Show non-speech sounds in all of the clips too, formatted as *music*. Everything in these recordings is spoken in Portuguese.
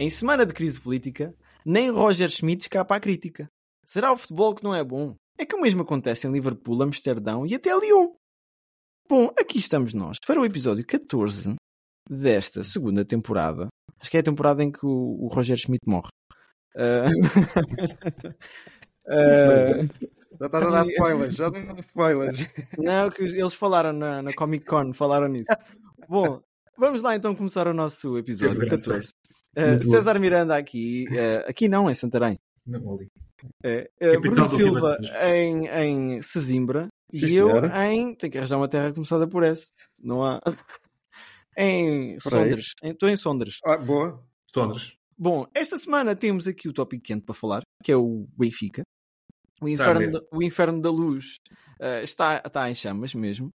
Em semana de crise política, nem Roger Schmidt escapa à crítica. Será o futebol que não é bom? É que o mesmo acontece em Liverpool, Amsterdão e até Lyon. Bom, aqui estamos nós para o episódio 14 desta segunda temporada. Acho que é a temporada em que o, o Roger Schmidt morre. Ah, *laughs* ah, Já estás a dar spoilers, já estás a dar spoilers. Não, que eles falaram na, na Comic Con, falaram nisso. Bom, vamos lá então começar o nosso episódio 14. Uh, bom. César Miranda aqui, uh, aqui não, em Santarém. Não, ali. Uh, uh, Bruno Silva em, em Sesimbra e Sim, eu senhora. em. Tenho que arranjar uma terra começada por S. Não há. *laughs* Em Por. Sondres. Estou em Sondres. Ah, boa. Sondres. Bom, esta semana temos aqui o tópico quente para falar, que é o Benfica. O inferno, da, o inferno da luz eh, está, está em chamas mesmo.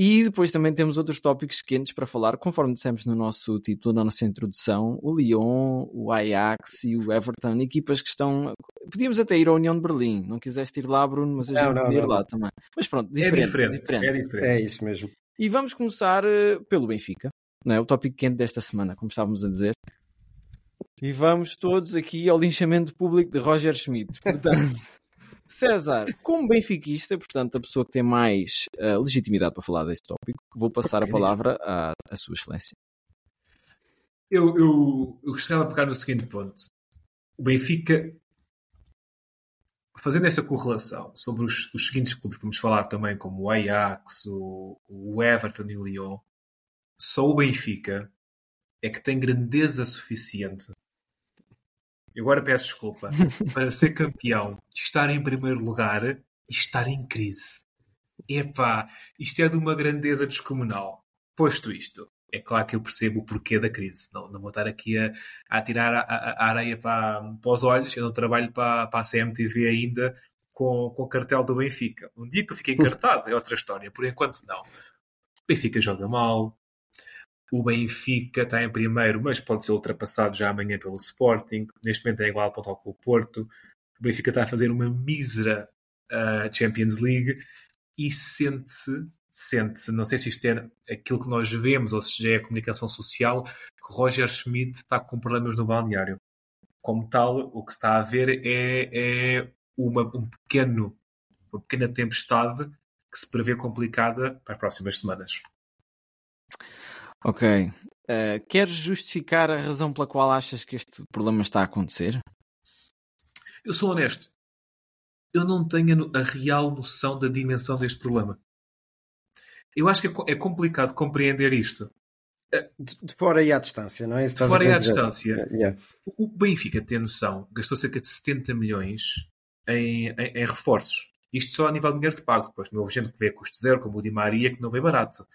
E depois também temos outros tópicos quentes para falar, conforme dissemos no nosso título, na nossa introdução: o Lyon, o Ajax e o Everton, equipas que estão. Podíamos até ir à União de Berlim, não quiseste ir lá, Bruno, mas a Não, gente não, podia ir não, lá também. Mas pronto, É diferente. diferente. diferente. É diferente. É isso mesmo. E vamos começar eh, pelo Benfica, não é? O tópico quente desta semana, como estávamos a dizer. E vamos todos aqui ao linchamento público de Roger Schmidt. *laughs* Portanto, César, como benfiquista, portanto, a pessoa que tem mais eh, legitimidade para falar deste tópico, vou passar a palavra à, à Sua Excelência. Eu, eu, eu gostava de pegar no seguinte ponto. O Benfica, fazendo esta correlação sobre os, os seguintes clubes, vamos falar também como o Ajax, o, o Everton e o Lyon, só o Benfica é que tem grandeza suficiente. E agora peço desculpa. *laughs* para ser campeão, estar em primeiro lugar e estar em crise. Epá, isto é de uma grandeza descomunal. Posto isto, é claro que eu percebo o porquê da crise. Não, não vou estar aqui a, a tirar a, a- a areia para, para os olhos. Eu não trabalho para, para a CMTV ainda com, com o cartel do Benfica. Um dia que eu fiquei encartado é outra história. Por enquanto, não. O Benfica joga mal. O Benfica está em primeiro, mas pode ser ultrapassado já amanhã pelo Sporting. Neste momento é igual ponto com o Porto. O Benfica está a fazer uma mísera ah, Champions League e sente-se, sente-se, não sei se isto é aquilo que nós vemos ou se já é a comunicação social, que Roger Schmidt está com problemas no balneário. Como tal, o que está a ver é, é uma, um pequeno, uma pequena tempestade que se prevê complicada para as próximas semanas. Ok. Eh, queres justificar a razão pela qual achas que este problema está a acontecer? Eu sou honesto. Eu não tenho a real noção da dimensão deste problema. Eu acho que é é complicado compreender isto. De fora e à distância, não é? Isso De fora e à distância. Yeah. O o Benfica tem noção, gastou cerca de 70 milhões em, em- em reforços. Isto só a nível de dinheiro de pago. Depois não houve gente que veio a custo zero, como o Di Maria, que não veio barato.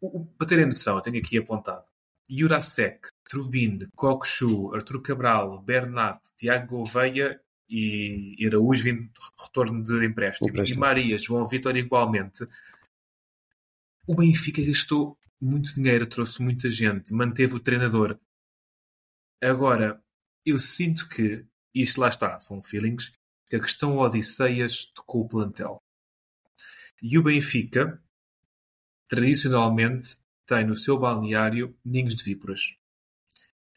O, o- para terem noção, eu tenho aqui apontado. Jurasek, Trubin, Cockchu, Artur Cabral, Bernat, Tiago Gouveia e e Araújo vindo de retorno de empréstimo. Empréstimo. Di Maria, João Vitor igualmente. O Benfica gastou muito dinheiro, trouxe muita gente, manteve o treinador. Agora, eu sinto que, isto lá está, são feelings, que a questão Odisseias tocou o plantel. E o Benfica, tradicionalmente, tem no seu balneário ninhos de víboras.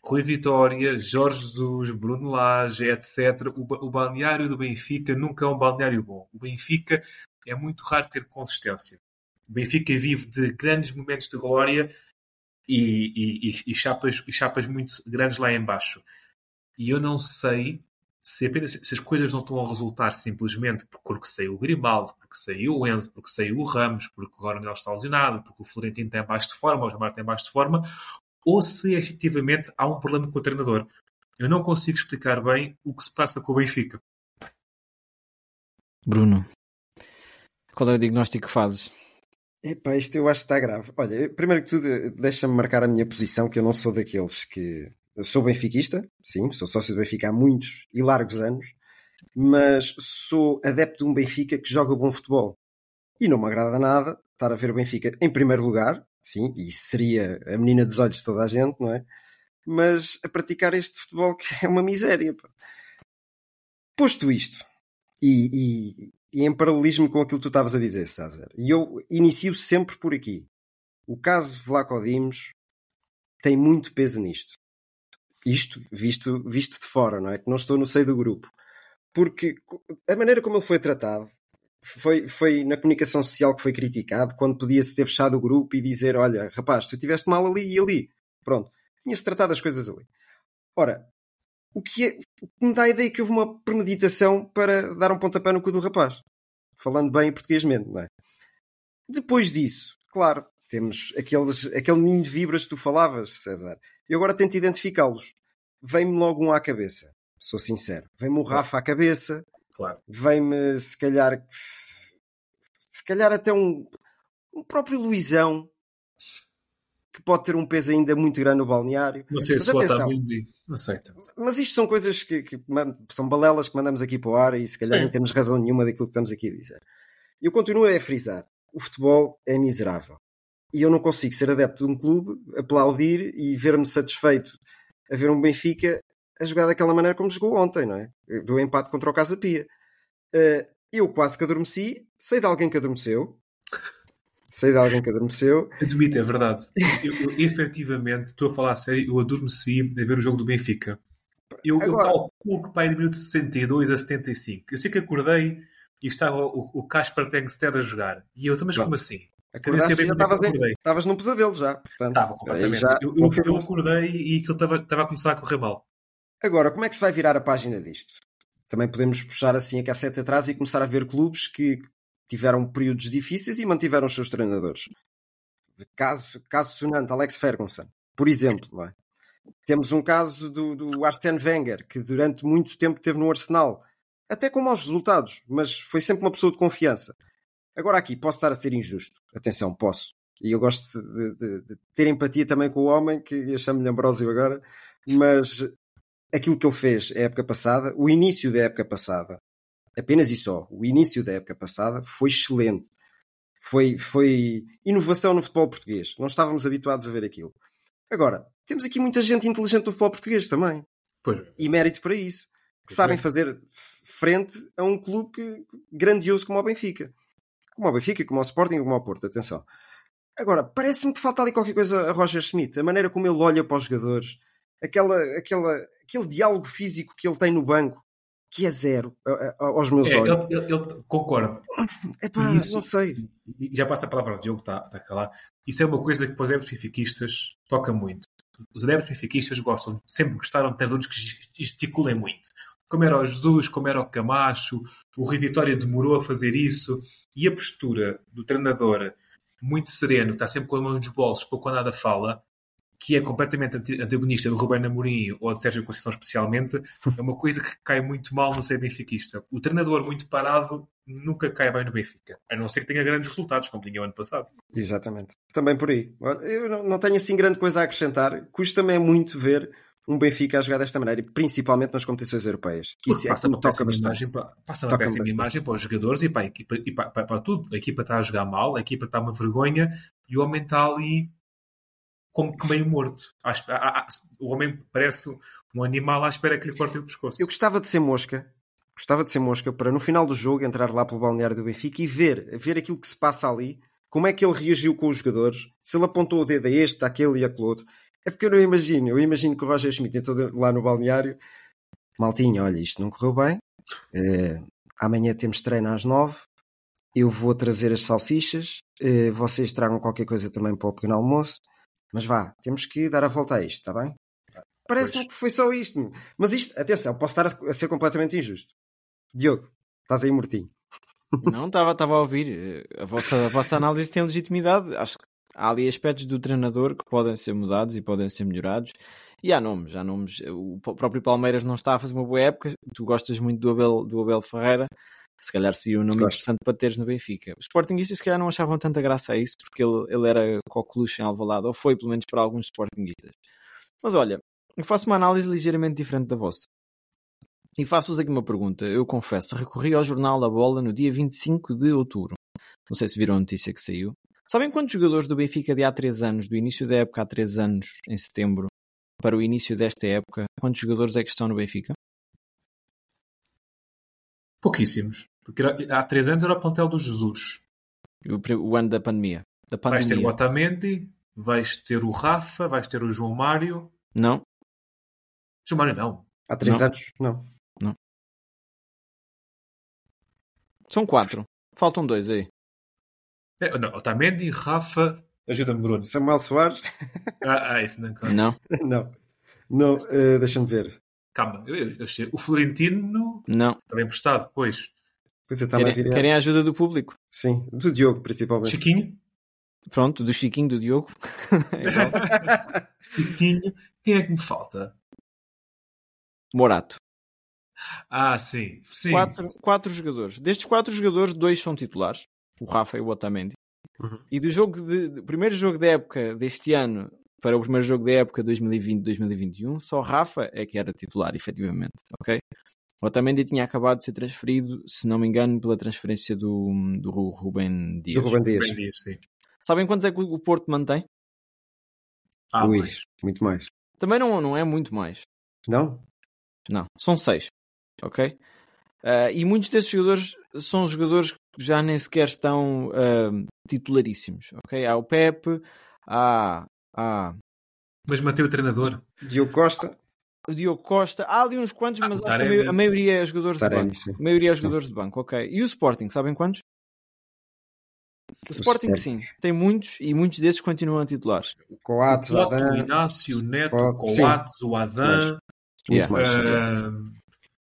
Rui Vitória, Jorge Jesus, Bruno Lage, etc. O, o balneário do Benfica nunca é um balneário bom. O Benfica é muito raro ter consistência. O Benfica vive de grandes momentos de glória e- e- e chapas, e chapas muito grandes lá embaixo. E eu não sei se, apenas, se as coisas não estão a resultar simplesmente porque saiu o Grimaldo, porque saiu o Enzo, porque saiu o Ramos, porque agora o Coronel está lesionado, porque o Florentino tem baixo de forma, o Jamar tem baixo de forma, ou se efetivamente há um problema com o treinador. Eu não consigo explicar bem o que se passa com o Benfica. Bruno, qual é o diagnóstico que fazes? Epá, isto eu acho que está grave. Olha, primeiro que tudo, eh, deixa-me marcar a minha posição, que eu não sou daqueles que Eu sou benfiquista, sim, sou sócio do Benfica há muitos e largos anos, mas sou adepto de um Benfica que joga bom futebol. E não me agrada nada estar a ver o Benfica em primeiro lugar, sim, e seria a menina dos olhos de toda a gente, não é? Mas a praticar este futebol que é uma miséria. Pá. Posto isto, e, e, e, em paralelismo com aquilo que tu estavas a dizer, César, e eu inicio sempre por aqui. O caso Vlaco Dimos tem muito peso nisto. Isto visto, visto de fora, não é? Que não estou no seio do grupo. Porque a maneira como ele foi tratado foi, foi na comunicação social que foi criticado, quando podia-se ter fechado o grupo e dizer: Olha, rapaz, tu estiveste mal ali e ali. Pronto. Tinha-se tratado as coisas ali. Ora, o que, é, me dá a ideia que houve uma premeditação para dar um pontapé no cu do rapaz. Falando bem portuguesmente, não é? Depois disso, claro, temos aqueles, aquele ninho de vibras que tu falavas, César. E agora tento identificá-los. Vem-me logo um à cabeça, sou sincero. Vem-me o Rafa à cabeça. Claro. Vem-me, se calhar, se calhar até um, um próprio Luizão, que pode ter um peso ainda muito grande no balneário. Não sei mas se atenção, sei. Mas isto são coisas que, que, são balelas que mandamos aqui para o ar e se calhar Sim. não temos razão nenhuma daquilo que estamos aqui a dizer. Eu continuo a frisar: o futebol é miserável. E eu não consigo ser adepto de um clube, aplaudir e ver-me satisfeito a ver um Benfica a jogar daquela maneira como jogou ontem, não é? Do empate contra o Casa Pia. Eh, eu quase que adormeci, sei de alguém que adormeceu, sei de alguém que adormeceu. Admito, é verdade. Eu, eu efetivamente, estou a falar a sério, eu adormeci a ver o jogo do Benfica. Eu, Agora... eu calculo que pai de minuto 62 a 75. Eu sei que acordei e estava o, o Casper Tengsted a jogar. E eu, mas como assim? Estavas num pesadelo já. Estava completamente. Já, eu, eu, eu, acordei e aquilo estava, estava a começar a correr mal. Agora, como é que se vai virar a página disto? Também podemos puxar assim a cassete atrás e começar a ver clubes que tiveram períodos difíceis e mantiveram os seus treinadores. Caso, caso sonante, Alex Ferguson, por exemplo. É? Temos um caso do, do Arsene Wenger, que durante muito tempo teve no Arsenal, até com maus resultados, mas foi sempre uma pessoa de confiança. Agora aqui, posso estar a ser injusto. Atenção, posso. E eu gosto de, de, de ter empatia também com o homem, que eu chamo-lhe Ambrósio agora, mas aquilo que ele fez a época passada, o início da época passada, apenas e só, o início da época passada foi excelente. Foi, foi inovação no futebol português. Não estávamos habituados a ver aquilo. Agora, temos aqui muita gente inteligente no futebol português também. Pois. E mérito para isso. Que pois sabem é. fazer frente a um clube que, grandioso como o Benfica. Como o Benfica, como o Sporting, como o Porto. Atenção. Agora, parece-me que falta ali qualquer coisa a Roger Schmidt. A maneira como ele olha para os jogadores. Aquela, aquela, aquele diálogo físico que ele tem no banco que é zero aos meus é, olhos. Ele, ele, ele concorda. Epá, isso, não sei. Já passa a palavra ao Diogo, está, está a calar. Isso é uma coisa que para os adeptos benfiquistas toca muito. Os adeptos benfiquistas gostam, sempre gostaram de treinadores que gesticulem muito. Como era o Jesus, como era o Camacho, o Rui Vitória demorou a fazer isso. E a postura do treinador muito sereno, está sempre com a mão nos bolsos, pouco ou nada fala, que é completamente antagonista do Ruben Amorim ou de Sérgio Conceição especialmente, é uma coisa que cai muito mal no ser benfiquista. O treinador muito parado nunca cai bem no Benfica, a não ser que tenha grandes resultados, como tinha o ano passado. Exatamente. Também por aí. Eu não tenho assim grande coisa a acrescentar. Custa-me é muito ver um Benfica a jogar desta maneira, principalmente nas competições europeias. Que isso é passa uma péssima, imagem, para, passa uma péssima imagem para os jogadores e para a equipa, e para, para, para, tudo. A equipa está a jogar mal, a equipa está uma vergonha e o homem está ali como que meio morto. O homem parece um animal à espera que lhe cortem o pescoço. Eu gostava de ser mosca. Gostava de ser mosca para no final do jogo entrar lá pelo balneário do Benfica e ver, ver aquilo que se passa ali, como é que ele reagiu com os jogadores, se ele apontou o dedo a este, àquele e àquele outro. É porque eu não imagino. Eu imagino que o Roger Schmidt entrou lá no balneário. Maltinho, olha, isto não correu bem. Uh, amanhã temos treino às nove. Eu vou trazer as salsichas. Uh, vocês tragam qualquer coisa também para o pequeno almoço. Mas vá, temos que dar a volta a isto, está bem? Parece-me que foi só isto. Mas isto, atenção, posso estar a ser completamente injusto. Diogo, estás aí mortinho. Não, estava a ouvir. A vossa, a vossa análise tem legitimidade. Acho que há ali aspectos do treinador que podem ser mudados e podem ser melhorados. E há nomes, há nomes. O próprio Palmeiras não está a fazer uma boa época. Tu gostas muito do Abel, do Abel Ferreira se calhar seria um nome Gosto. interessante para teres no Benfica. Os Sportingistas se calhar não achavam tanta graça a isso, porque ele, ele era coqueluche em Alvalade, ou foi pelo menos para alguns Sportingistas. Mas olha, Eu faço uma análise ligeiramente diferente da vossa. E faço-vos aqui uma pergunta. Eu confesso, recorri ao jornal da bola no dia 25 de outubro. Não sei se viram a notícia que saiu. Sabem quantos jogadores do Benfica de há 3 anos, do início da época há 3 anos, em setembro, para o início desta época, quantos jogadores é que estão no Benfica? Pouquíssimos. Porque era- há três anos era o plantel do Jesus. O, o ano da pandemia. Da Vais ter o pandemia. Otamendi, vais ter o Rafa, vais ter o João Mário. Não? João Mário não. Há três Não. anos? Não. São quatro. Faltam dois aí. É, não Otamendi, Rafa. Ajuda-me, Bruno. Samuel Soares? *laughs* Ah, ah, isso não. claro. Não? *laughs* não. Não, eh, deixa-me ver. Calma, eu, eu, eu sei. O Florentino Não. também emprestado, pois. Pois eu estava a Querem, querem a ajuda do público? Sim, do Diogo, principalmente. Chiquinho. Pronto, do Chiquinho, do Diogo. *laughs* É. Chiquinho. Quem é que me falta? Morato. Ah, sim. sim. Quatro, quatro jogadores. Destes quatro jogadores, dois são titulares. O Rafa e o Otamendi. Uhum. E do jogo de, do primeiro jogo da época deste ano para o primeiro jogo da época 2020-2021, só Rafa é que era titular, efetivamente. Ok? O Otamendi tinha acabado de ser transferido, se não me engano, pela transferência do, do Ruben Dias. Do Ruben Dias. Bem dias, sim. Sabem quantos é que o Porto mantém? Ah, Ui, mas- muito mais. Também não, não é muito mais. Não? Não, são seis. Ok? Ah, e muitos desses jogadores são jogadores que já nem sequer estão ah, titularíssimos. Ok? Há o Pepe, há, há mas mantém o treinador. Diogo Costa? Diogo Costa, há ali uns quantos, Ah, mas acho que a, maioria é jogadores de banco. sim. A maioria é Sim. jogadores de banco, ok. E o Sporting, sabem quantos? O, Sporting, Sporting. sim, tem muitos e muitos desses continuam a titulares. Coates, o Otto, o Adam, Inácio, o Neto, Coates, o sim. Coates, o Adam. muito Yeah. mais. sim.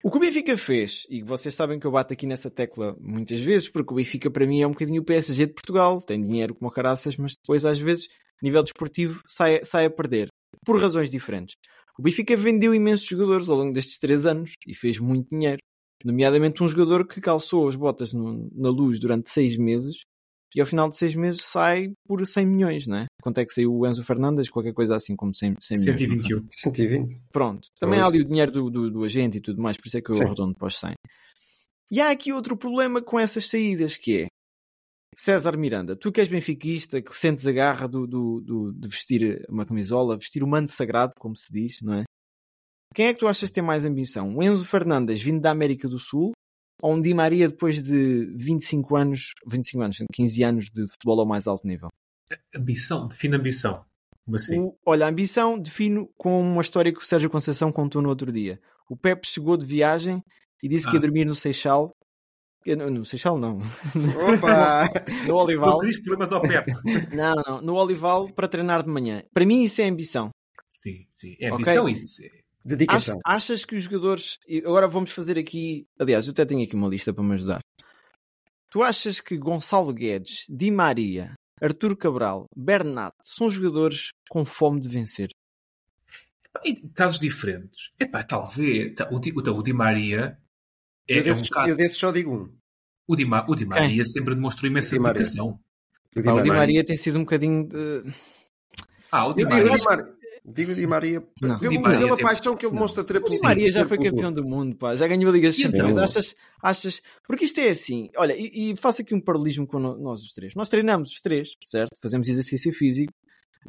O que o Benfica fez, e vocês sabem que eu bato aqui nessa tecla muitas vezes, porque o Benfica para mim é um bocadinho o PSG de Portugal, tem dinheiro como caraças, mas depois às vezes, nível desportivo, sai, sai a perder, por razões diferentes. O Benfica vendeu imensos jogadores ao longo destes três anos e fez muito dinheiro, nomeadamente um jogador que calçou as botas no- na luz durante seis meses e ao final de seis meses sai por 100 milhões, não é? Quanto é que saiu o Enzo Fernandes? Qualquer coisa assim como 100, 100 milhões. 121. 120. Pronto. Também há ali o dinheiro do, do, do agente e tudo mais, por isso é que eu Sim. arredondo para os 100. E há aqui outro problema com essas saídas, que é César Miranda, tu que és benfiquista, que sentes a garra do, do, do- de vestir uma camisola, vestir o manto sagrado, como se diz, não é? Quem é que tu achas que tem mais ambição? O Enzo Fernandes vindo da América do Sul ou um Di Maria depois de 25 anos, 25 anos, 15 anos de futebol ao mais alto nível? Ambição, define ambição. Como assim? O- olha, a ambição defino com uma história que o Sérgio Conceição contou no outro dia. O Pepe chegou de viagem e disse que ia Ah. dormir no Seixal. No, no Seixal não. Opa! *laughs* No Olival. Não diz problemas ao Pepe. *laughs* Não, não. No Olival para treinar de manhã. Para mim isso é ambição. sim, sim. É ambição Ok. e isso. Dedicação. Ach- achas que os jogadores. Agora vamos fazer aqui. Aliás, eu até tenho aqui uma lista para me ajudar. Tu achas que Gonçalo Guedes, Di Maria, Artur Cabral, Bernat são jogadores com fome de vencer? Em casos diferentes. Epá, talvez. tá, O Di, o, o Di Maria é, eu, é um desses, caso. eu desses só digo um. O Di, Ma- o Di Maria sempre demonstrou imensa O Di Maria. dedicação. O Di Pá, o Di Maria. Maria tem sido um bocadinho de. Ah, o Di Eu digo Maria. Digo Di Maria. Não. Pelo- Di Maria pela tem- paixão que ele Não. demonstra ter O Di Maria já foi campeão do mundo, pá. Já ganhou a Liga dos então? Campeões. Achas, achas. Porque isto é assim. Olha, e, e faço aqui um paralelismo com no- nós os três. Nós treinamos os três, certo? Fazemos exercício físico.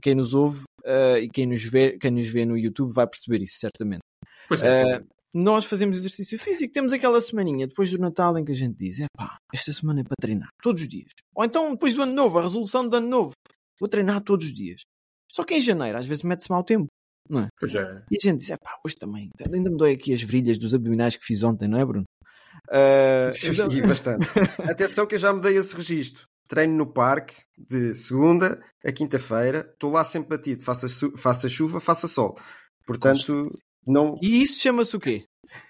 Quem nos ouve eh, e quem nos, vê, quem nos vê no YouTube vai perceber isso, certamente. Pois é. Eh, nós fazemos exercício físico. Temos aquela semaninha depois do Natal em que a gente diz: é pá, esta semana é para treinar todos os dias. Ou então depois do ano novo, a resolução do ano novo. Vou treinar todos os dias. Só que em janeiro, às vezes, mete-se mau tempo. Não é? Pois é. E a gente diz, é pá, hoje também, ainda me dói aqui as virilhas dos abdominais que fiz ontem, não é, Bruno? Ah, então- E bastante. *laughs* Atenção que eu já me dei esse registro. Treino no parque de segunda a quinta-feira. Estou lá sempre batido. Faça, faça chuva, faça sol. Portanto, não. E isso chama-se o quê?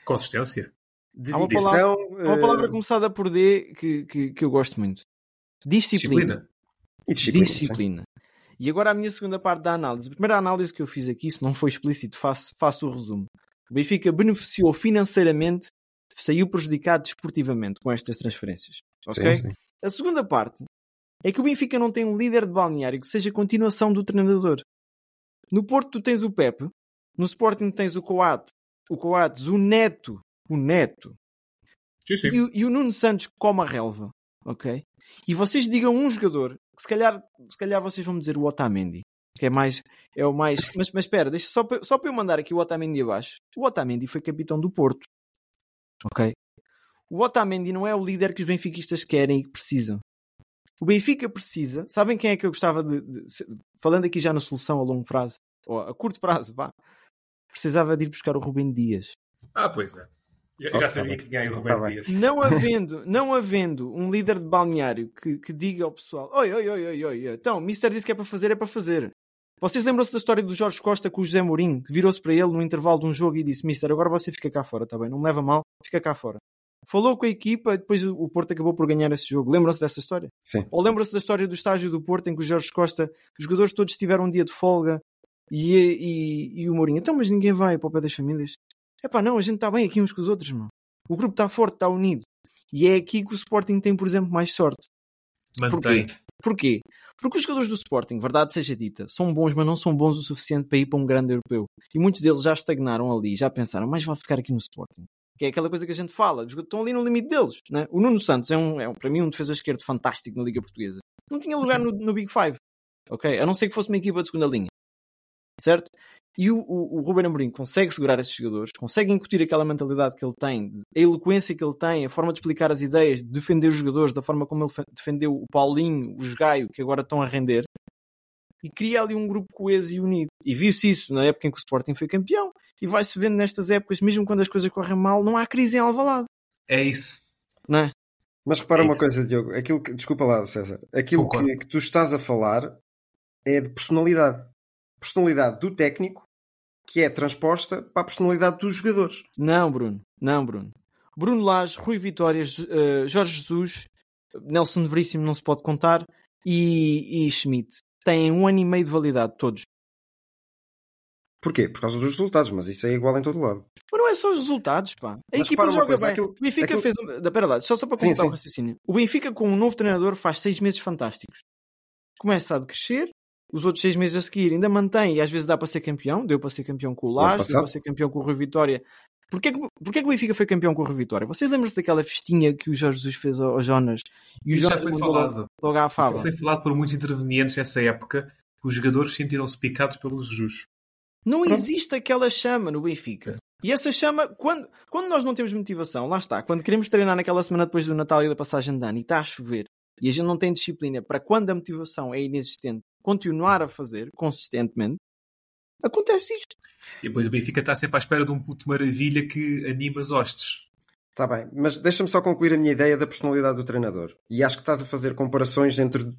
Consistência. Há uma Dedicação. Há uma palavra eh, começada por D que, que, que eu gosto muito. Disciplina. Disciplina. e disciplina. sim. Disciplina. E agora a minha segunda parte da análise. A primeira análise que eu fiz aqui, se não foi explícito, faço, faço o resumo. O Benfica beneficiou financeiramente, saiu prejudicado desportivamente com estas transferências. Ok? Sim, sim. A segunda parte é que o Benfica não tem um líder de balneário que seja continuação do treinador. No Porto tu tens o Pepe, No Sporting tens o Coates, o Coates, o Neto, o Neto Sim, sim. e, o- e o Nuno Santos como a relva, ok? E vocês digam um jogador se calhar, se calhar vocês vão dizer o Otamendi, que é mais, é o mais, *laughs* mas, mas espera, deixa só para, só para eu mandar aqui o Otamendi abaixo. O Otamendi foi capitão do Porto, ok? O Otamendi não é o líder que os benfiquistas querem e que precisam. O Benfica precisa, sabem quem é que eu gostava de, de- falando aqui já na solução a longo prazo, ou a curto prazo, vá, precisava de ir buscar o Rubem Dias. Ah, pois é. Já, já tá sabia bem. que tinha aí o Tá Roberto bem. Dias. Não havendo, não havendo um líder de balneário que, que diga ao pessoal: oi, oi, oi, oi, oi, então, o Mister disse que é para fazer, é para fazer. Vocês lembram-se da história do Jorge Costa com o José Mourinho, que virou-se para ele no intervalo de um jogo e disse: Mister, agora você fica cá fora, tá bem? Não me leva mal, fica cá fora. Falou com a equipa, depois o o Porto acabou por ganhar esse jogo. Lembram-se dessa história? Sim. Ou lembram-se da história do estágio do Porto em que o Jorge Costa, os jogadores todos tiveram um dia de folga e, e, e o Mourinho, então, mas ninguém vai para o pé das famílias. É pá, não, a gente está bem aqui uns com os outros, mano. O grupo está forte, está unido. E é aqui que o Sporting tem, por exemplo, mais sorte. Mantém. Porquê? Porque os jogadores do Sporting, verdade seja dita, são bons, mas não são bons o suficiente para ir para um grande europeu. E muitos deles já estagnaram ali, já pensaram, mas vale ficar aqui no Sporting. Que é aquela coisa que a gente fala, os jogadores estão ali no limite deles. Né? O Nuno Santos é, um, é para mim um defesa esquerdo fantástico na Liga Portuguesa. Não tinha lugar no, no Big Five. Ok? A não ser que fosse uma equipa de segunda linha. Certo? E o, o, o Ruben Amorim consegue segurar esses jogadores, consegue incutir aquela mentalidade que ele tem, a eloquência que ele tem, a forma de explicar as ideias, de defender os jogadores da forma como ele fe- defendeu o Paulinho, os Gaio, que agora estão a render, e cria ali um grupo coeso e unido. E viu-se isso na época em que o Sporting foi campeão, e vai-se vendo nestas épocas, mesmo quando as coisas correm mal, não há crise em Alvalade, É isso. não é? Mas repara É uma coisa, Diogo. Aquilo que, desculpa lá, César. Aquilo que, que tu estás a falar é de personalidade. Personalidade do técnico que é transposta para a personalidade dos jogadores. Não, Bruno. Não, Bruno. Bruno Lage, Rui Vitória, J- eh, Jorge Jesus, Nelson Veríssimo não se pode contar e, e Schmidt. Têm um ano e meio de validade, todos. Porquê? Por causa dos resultados, mas isso é igual em todo lado. Mas não é só os resultados, pá. A Mas equipa joga coisa, bem. aquilo- o Benfica aquilo- fez. um- pera lá, só, só para completar sim. o raciocínio. O Benfica, com um novo treinador, faz seis meses fantásticos. Começa a decrescer, os outros seis meses a seguir ainda mantém e às vezes dá para ser campeão. Deu para ser campeão com o Lage, deu para ser campeão com o Rui Vitória. Porquê que, porquê que o Benfica foi campeão com o Rui Vitória? Vocês lembram-se daquela festinha que o Jorge Jesus fez ao, ao Jonas? E o Isso já Jonas foi mandou falado. logo, à fava. Foi falado por muitos intervenientes nessa época que os jogadores sentiram-se picados pelos Jesus. Não existe aquela chama no Benfica. E essa chama, quando, quando nós não temos motivação, lá está, quando queremos treinar naquela semana depois do Natal e da passagem de ano e está a chover e a gente não tem disciplina para quando a motivação é inexistente, continuar a fazer consistentemente, acontece isto. E depois o Benfica está sempre à espera de um puto maravilha que anima as hostes. Está bem, mas deixa-me só concluir a minha ideia da personalidade do treinador. E acho que estás a fazer comparações entre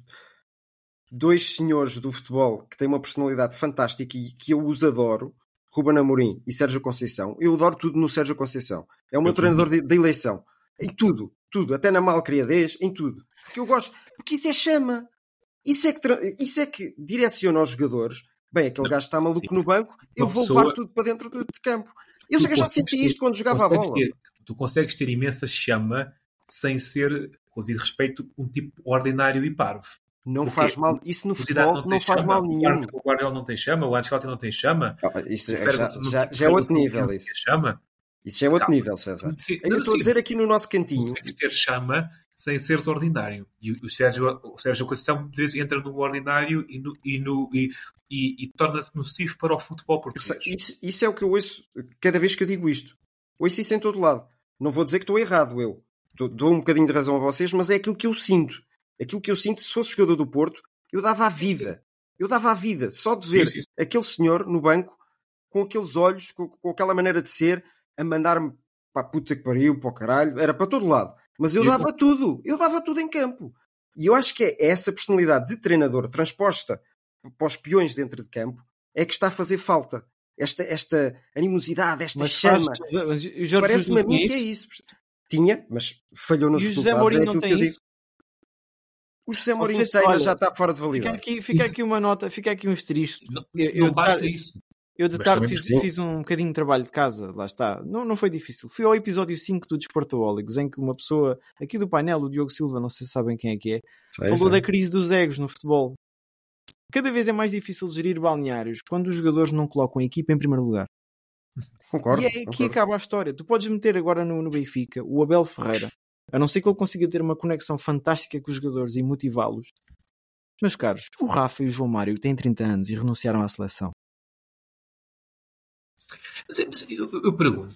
dois senhores do futebol que têm uma personalidade fantástica e que eu os adoro, Ruben Amorim e Sérgio Conceição. Eu adoro tudo no Sérgio conceição É o meu Eu treinador de, de eleição. Em tudo, tudo, até na malcriadez, em tudo. Porque eu gosto, porque isso é chama. Isso é que, isso é que direciona aos jogadores. Bem, aquele gajo está maluco sim. no banco, eu Uma vou pessoa- levar tudo para dentro de campo. Eu Tu sei que eu já senti ter- isto quando jogava a bola. ter- tu consegues ter imensa chama sem ser, com devido respeito, um tipo ordinário e parvo. Não Porquê? faz mal. Isso no futebol não, tem faz chama, mal nenhum. O Guardiola não tem chama, o Ancelotti não tem chama. Ah, Isso é- já, não já- já é outro nível. não Isso, chama. Isso já é outro Calma. nível, César. Sim, Eu estou a dizer aqui no nosso cantinho. consegues ter chama sem seres ordinário. E o Sérgio, o Sérgio Conceição muitas vezes entra no ordinário e, no- e, no- e- e- e torna-se nocivo para o futebol português. Isso, isso é o que eu ouço cada vez que eu digo isto. Ouço isso em todo lado. Não vou dizer que estou errado, eu. Dou- um bocadinho de razão a vocês, mas é aquilo que eu sinto. Aquilo que eu sinto, se fosse jogador do Porto, eu dava a vida. Eu dava a vida. Só de ver Sim, sim. aquele senhor no banco, com aqueles olhos, com, com aquela maneira de ser, a mandar-me para a puta que pariu, para o caralho, era para todo lado. Mas eu dava tudo. Eu dava tudo em campo. E eu acho que é essa personalidade de treinador transposta para os peões dentro de campo é que está a fazer falta. Esta, esta animosidade, esta Mas chama. Parece-me a mim que é isso? Tinha, mas falhou nos E o José resultados. Mourinho é não tem isso? O José Mourinho tem, mas já está fora de Fica validade. aqui, fica aqui uma nota, fica aqui um asterisco. Não, Eu- não basta tarde- isso. Eu de Mas tarde fiz, fiz um bocadinho de trabalho de casa, lá está. Não, não foi difícil. Fui ao episódio 5 do Desportoólicos, em que uma pessoa, aqui do painel, o Diogo Silva, não sei se sabem quem é que é, Sei, falou sei. da crise dos egos no futebol. Cada vez é mais difícil gerir balneários quando os jogadores não colocam a equipa em primeiro lugar. Concordo. E é aqui concordo. acaba a história. Tu podes meter agora no, no Benfica o Abel Ferreira, a não ser que ele consiga ter uma conexão fantástica com os jogadores e motivá-los. Meus caros, o Rafa e o João Mário têm 30 anos e renunciaram à seleção. Mas, mas eu, eu pergunto,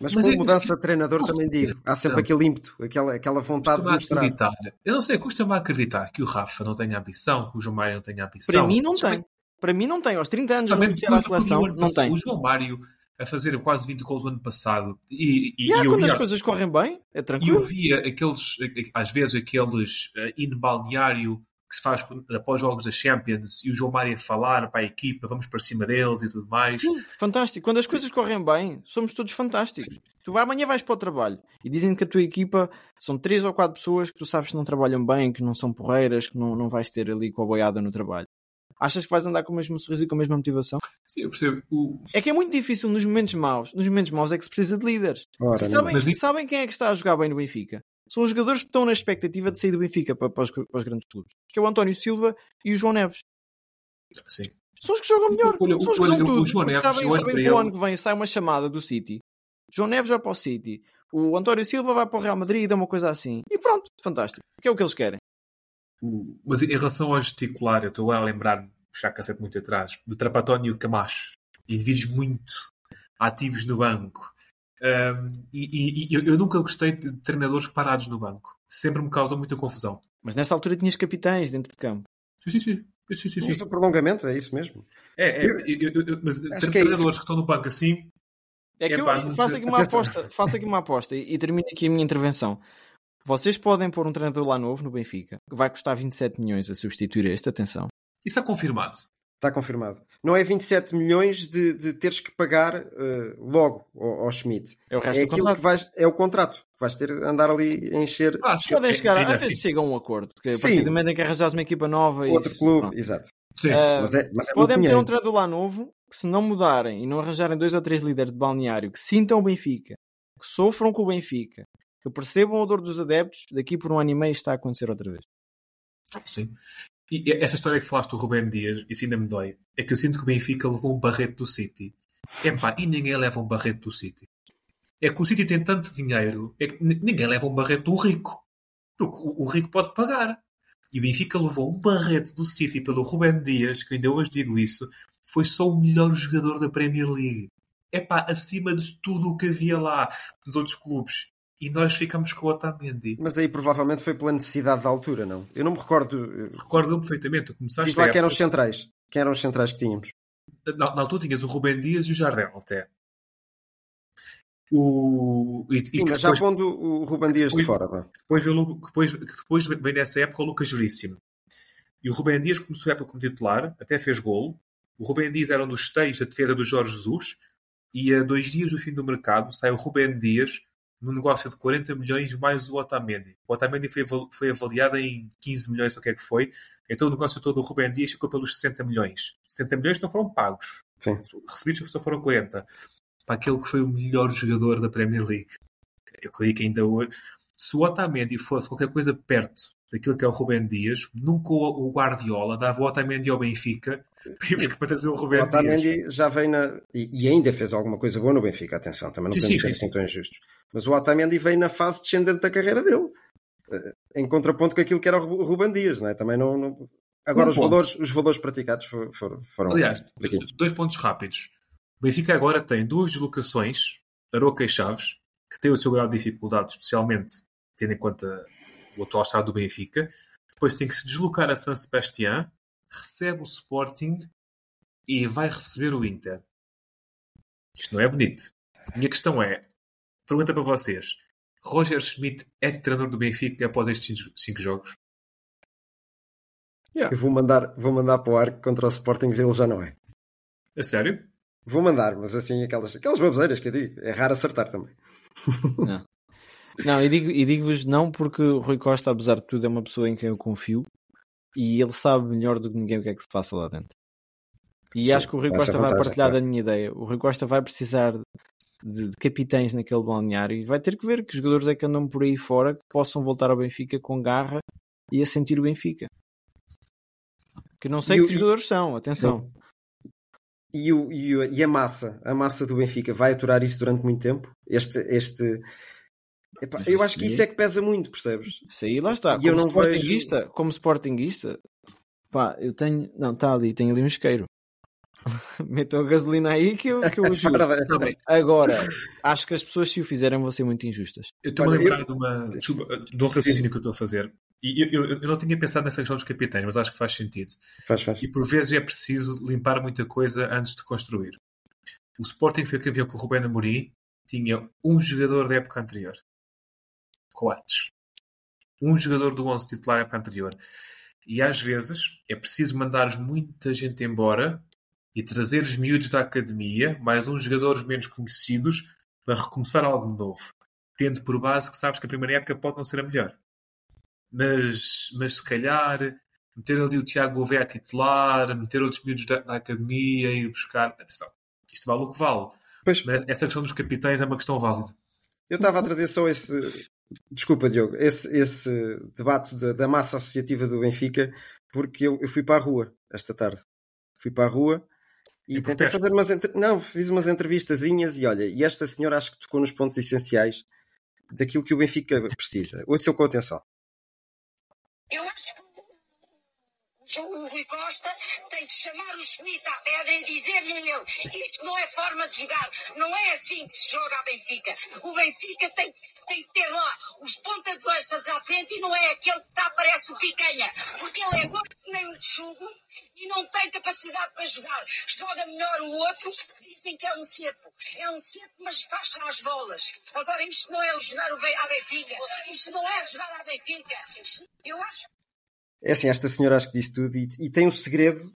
Mas, Mas com é- a mudança de treinador Não, também digo. Há sempre não. aquele ímpeto, aquela, aquela vontade de mostrar. acreditar. Eu não sei, custa-me acreditar que o Rafa não tenha ambição, que o João Mário não tenha ambição. Para mim não tem. Para mim não tem. Aos 30 anos a depois do seleção, não passado. tem. O João Mário a fazer quase 20 gols do ano passado e, e, E há, e eu quando via, as coisas correm bem, é e eu tranquilo. via aqueles, às vezes, aqueles uh, in balneário que se faz após jogos da Champions e o João Mário a falar para a equipa, vamos para cima deles e tudo mais. Sim, fantástico. Quando as coisas correm bem, somos todos fantásticos. Tu vai, amanhã vais para o trabalho e dizem que a tua equipa são três ou quatro pessoas que tu sabes que não trabalham bem, que não são porreiras, que não, não vais ter ali com a boiada no trabalho. Achas que vais andar com o mesmo sorriso e com a mesma motivação? Sim, eu percebo. O- É que é muito difícil nos momentos maus. Nos momentos maus é que se precisa de líderes. Ora, E não. sabem, Mas sabem quem é que está a jogar bem no Benfica? São os jogadores que estão na expectativa de sair do Benfica para, para os, para os grandes clubes. Que é o António Silva e o João Neves. Sim. São os que jogam melhor. Olha, São os que dão o tudo. João Neves, sabem, sabem que o ano que vem sai uma chamada do City. João Neves vai para o City. O António Silva vai para o Real Madrid e dá uma coisa assim. E pronto, fantástico. Que é o que eles querem. o- Mas em relação ao gesticular, eu estou a lembrar-me, puxar a cassete muito atrás, do Trapatónio e o Camacho. Indivíduos muito ativos no banco. Um, e e- e eu, eu nunca gostei de treinadores parados no banco. Sempre me causa muita confusão. Mas nessa altura tinhas capitães dentro de campo. Sim, sim, sim. sim, sim, sim. Mas o prolongamento, é isso mesmo. É, é, eu- eu- eu- mas Acho que é treinadores que estão no banco assim, É que Epá, eu faço aqui uma aposta, faço aqui uma aposta e, e termino aqui a minha intervenção. Vocês podem pôr um treinador lá novo no Benfica, que vai custar 27 milhões a substituir este, atenção. isso está confirmado. Está confirmado. Não é 27 milhões de, de teres que pagar eh, logo ao, ao Schmidt. É o resto É do aquilo contrato. que vais, é o contrato. Vais ter de andar ali a encher Ah, sim, Podem chegar, às vezes assim. chega a um acordo, porque a Sim. partir do momento em que arranjares uma equipa nova outro isso, clube. pronto. Exato. Sim. Ah, Mas é, mas é Podem ter um treinador lá novo que se não mudarem e não arranjarem dois ou três líderes de balneário que sintam o Benfica, que sofram com o Benfica, que percebam a dor dos adeptos, daqui por um ano e meio está a acontecer outra vez. Sim. E essa história que falaste do Rubén Dias, isso ainda me dói. É que eu sinto que o Benfica levou um barreto do City. Epá, e ninguém leva um barreto do City. É que o City tem tanto dinheiro, é que ninguém leva um barreto do rico. Porque o, o rico pode pagar. E o Benfica levou um barreto do City pelo Rubén Dias, que ainda hoje digo isso, foi só o melhor jogador da Premier League. Epá, acima de tudo o que havia lá nos outros clubes. E nós ficamos com o Otamendi. Mas aí provavelmente foi pela necessidade da altura, não? Eu não me recordo. eh, Recordo-me perfeitamente. Começaste Diz lá a quem eram os centrais. Quem eram os centrais que tínhamos? na, na altura tinhas o Rubem Dias e o Jardel até. O, e, e Sim, que mas já depois, pondo o Ruben Dias de Depois- fora. vá. depois, depois, depois vem nessa época o Lucas Veríssimo. E o Rubem Dias começou a época como titular, até fez golo. O Rubem Dias era um dos teios da defesa do Jorge Jesus. E a dois dias do fim do mercado sai o Rubem Dias num negócio de 40 milhões mais o Otamendi. O Otamendi foi, foi avaliado em 15 milhões, ou o que é que foi. Então o negócio todo do Rubem Dias ficou pelos 60 milhões. 60 milhões não foram pagos. Sim. Recebidos só foram 40. Para aquele que foi o melhor jogador da Premier League. Eu creio que ainda hoje. Se o Otamendi fosse qualquer coisa perto daquilo que é o Rubem Dias, nunca o Guardiola dava o Otamendi ao Benfica *laughs* para trazer o O Rubem Dias. Otamendi já veio na. E, e ainda fez alguma coisa boa no Benfica, atenção, também não podemos ser sim. assim tão injustos. Mas o Otamendi veio na fase descendente da carreira dele. Eh, Em contraponto com aquilo que era o Ru- Ruben Dias, não é? Também não. não- Agora, Um os, ponto. valores, os valores praticados foram. foram, Aliás, pequenos. dois pontos rápidos. O Benfica agora tem duas deslocações, Aroca e Chaves, que têm o seu grau de dificuldade, especialmente tendo em conta o atual estado do Benfica. Depois tem que se deslocar a San Sebastián, recebe o Sporting e vai receber o Inter. Isto não é bonito. Minha questão é, pergunta para vocês, Roger Schmidt é treinador do Benfica após estes cinco- jogos? Eu vou mandar, vou mandar para o arco contra o Sporting, ele já não é. A sério? Vou mandar, mas assim, aquelas, aquelas baboseiras que eu digo. É raro acertar também. Não, e digo- e digo-vos não porque o Rui Costa, apesar de tudo, é uma pessoa em quem eu confio e ele sabe melhor do que ninguém o que é que se passa lá dentro. E Sim, acho que o Rui Costa vai vantagem, partilhar claro. da minha ideia. O Rui Costa vai precisar de, de capitães naquele balneário e vai ter que ver que jogadores é que andam por aí fora que possam voltar ao Benfica com garra e a sentir o Benfica. Que não sei E o- que jogadores são, atenção. E, o, e, o- e a massa, a massa do Benfica vai aturar isso durante muito tempo? Este, este... Eu acho que isso é que pesa muito, percebes? Isso aí lá está. E Como eu não sportinguista, como sportinguista, pá, eu tenho. Não, está ali, tenho ali um isqueiro. *laughs* Metam a gasolina aí que eu, que eu *laughs* bem. Agora, acho que as pessoas, se o fizerem, vão ser muito injustas. Eu estou-me a lembrar de, uma, desculpa, de um raciocínio que eu estou a fazer. E eu, eu- eu não tinha pensado nessa questão dos capitães, mas acho que faz sentido. Faz, faz. E por vezes é preciso limpar muita coisa antes de construir. O Sporting foi campeão com o Rubén Amorim, tinha um jogador da época anterior. Coates. Um jogador do 11 titular da época anterior. E às vezes é preciso mandar muita gente embora e trazer os miúdos da academia, mais uns jogadores menos conhecidos, para recomeçar algo novo. Tendo por base que sabes que a primeira época pode não ser a melhor. Mas, mas se calhar meter ali o Tiago Gouveia a titular, meter outros miúdos da, da academia e buscar. Atenção, isto vale o que vale. Pois. Mas essa questão dos capitães é uma questão válida. Eu estava a trazer só esse. Desculpa, Diogo, esse, esse debate da, da massa associativa do Benfica, porque eu, eu fui para a rua esta tarde. Fui para a rua e Em tentei fazer umas. Não, fiz umas entrevistazinhas e olha, e esta senhora acho que tocou nos pontos essenciais daquilo que o Benfica precisa. Ouçam com atenção. Eu acho que o Rui Costa tem de chamar o Schmidt à pedra e dizer-lhe a ele: isto não é forma de jogar, não é assim que se joga a Benfica. O Benfica tem, tem que ter lá os ponta de lanças à frente e não é aquele que está, parece o picanha, porque ele é gordo nem um tchugo e não tem capacidade para jogar. Joga melhor o outro, dizem que é um cepo. É um cepo, mas faz as bolas. Agora, isto não é o jogar o à Benfica, isto não é jogar à Benfica. Eu acho É assim, esta senhora acho que disse tudo e, e tem o segredo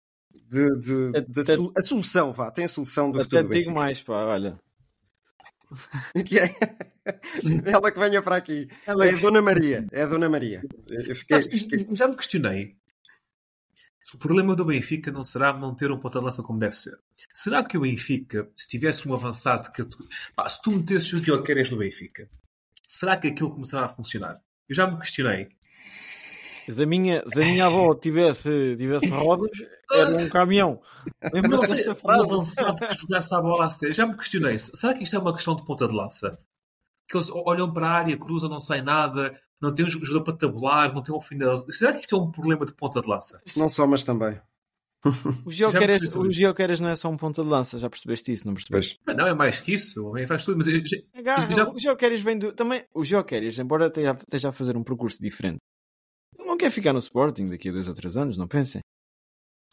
de, de- de Até- sol- a solução, vá, tem a solução do Até futuro te do digo mais, pá, olha. *laughs* Que é *laughs* ela que venha para aqui. É a Dona Maria. É a Dona Maria. Eu fiquei, Sabes, fiquei- Já me questionei. O problema do Benfica não será não ter um ponta de lança como deve ser. Será que o Benfica, se tivesse um avançado que pá, se tu metesses o Guilherme no Benfica, será que aquilo começava a funcionar? Eu já me questionei. Da minha, da minha avó tivesse, tivesse rodas, era um caminhão. Não Lembra-se sei, dessa um frase? avançado que jogasse a bola a sério. Já me questionei. Será que isto é uma questão de ponta de lança? Que eles olham para a área, cruzam, não sai nada, não tem um jogador para tabular, não tem um final. Será que isto é um problema de ponta de lança? Não só, mas também. *laughs* O Já me Geoqueres, percebi. o Geoqueres não é só um ponta de lança, já percebeste isso, não percebeste? Mas não, é mais que isso. O homem faz tudo. Mas eu- já- Agarra, já- O Geoqueres vem do. Também, o Geoqueres, embora esteja, esteja a fazer um percurso diferente, ele não quer ficar no Sporting daqui a dois ou três anos, não pensem.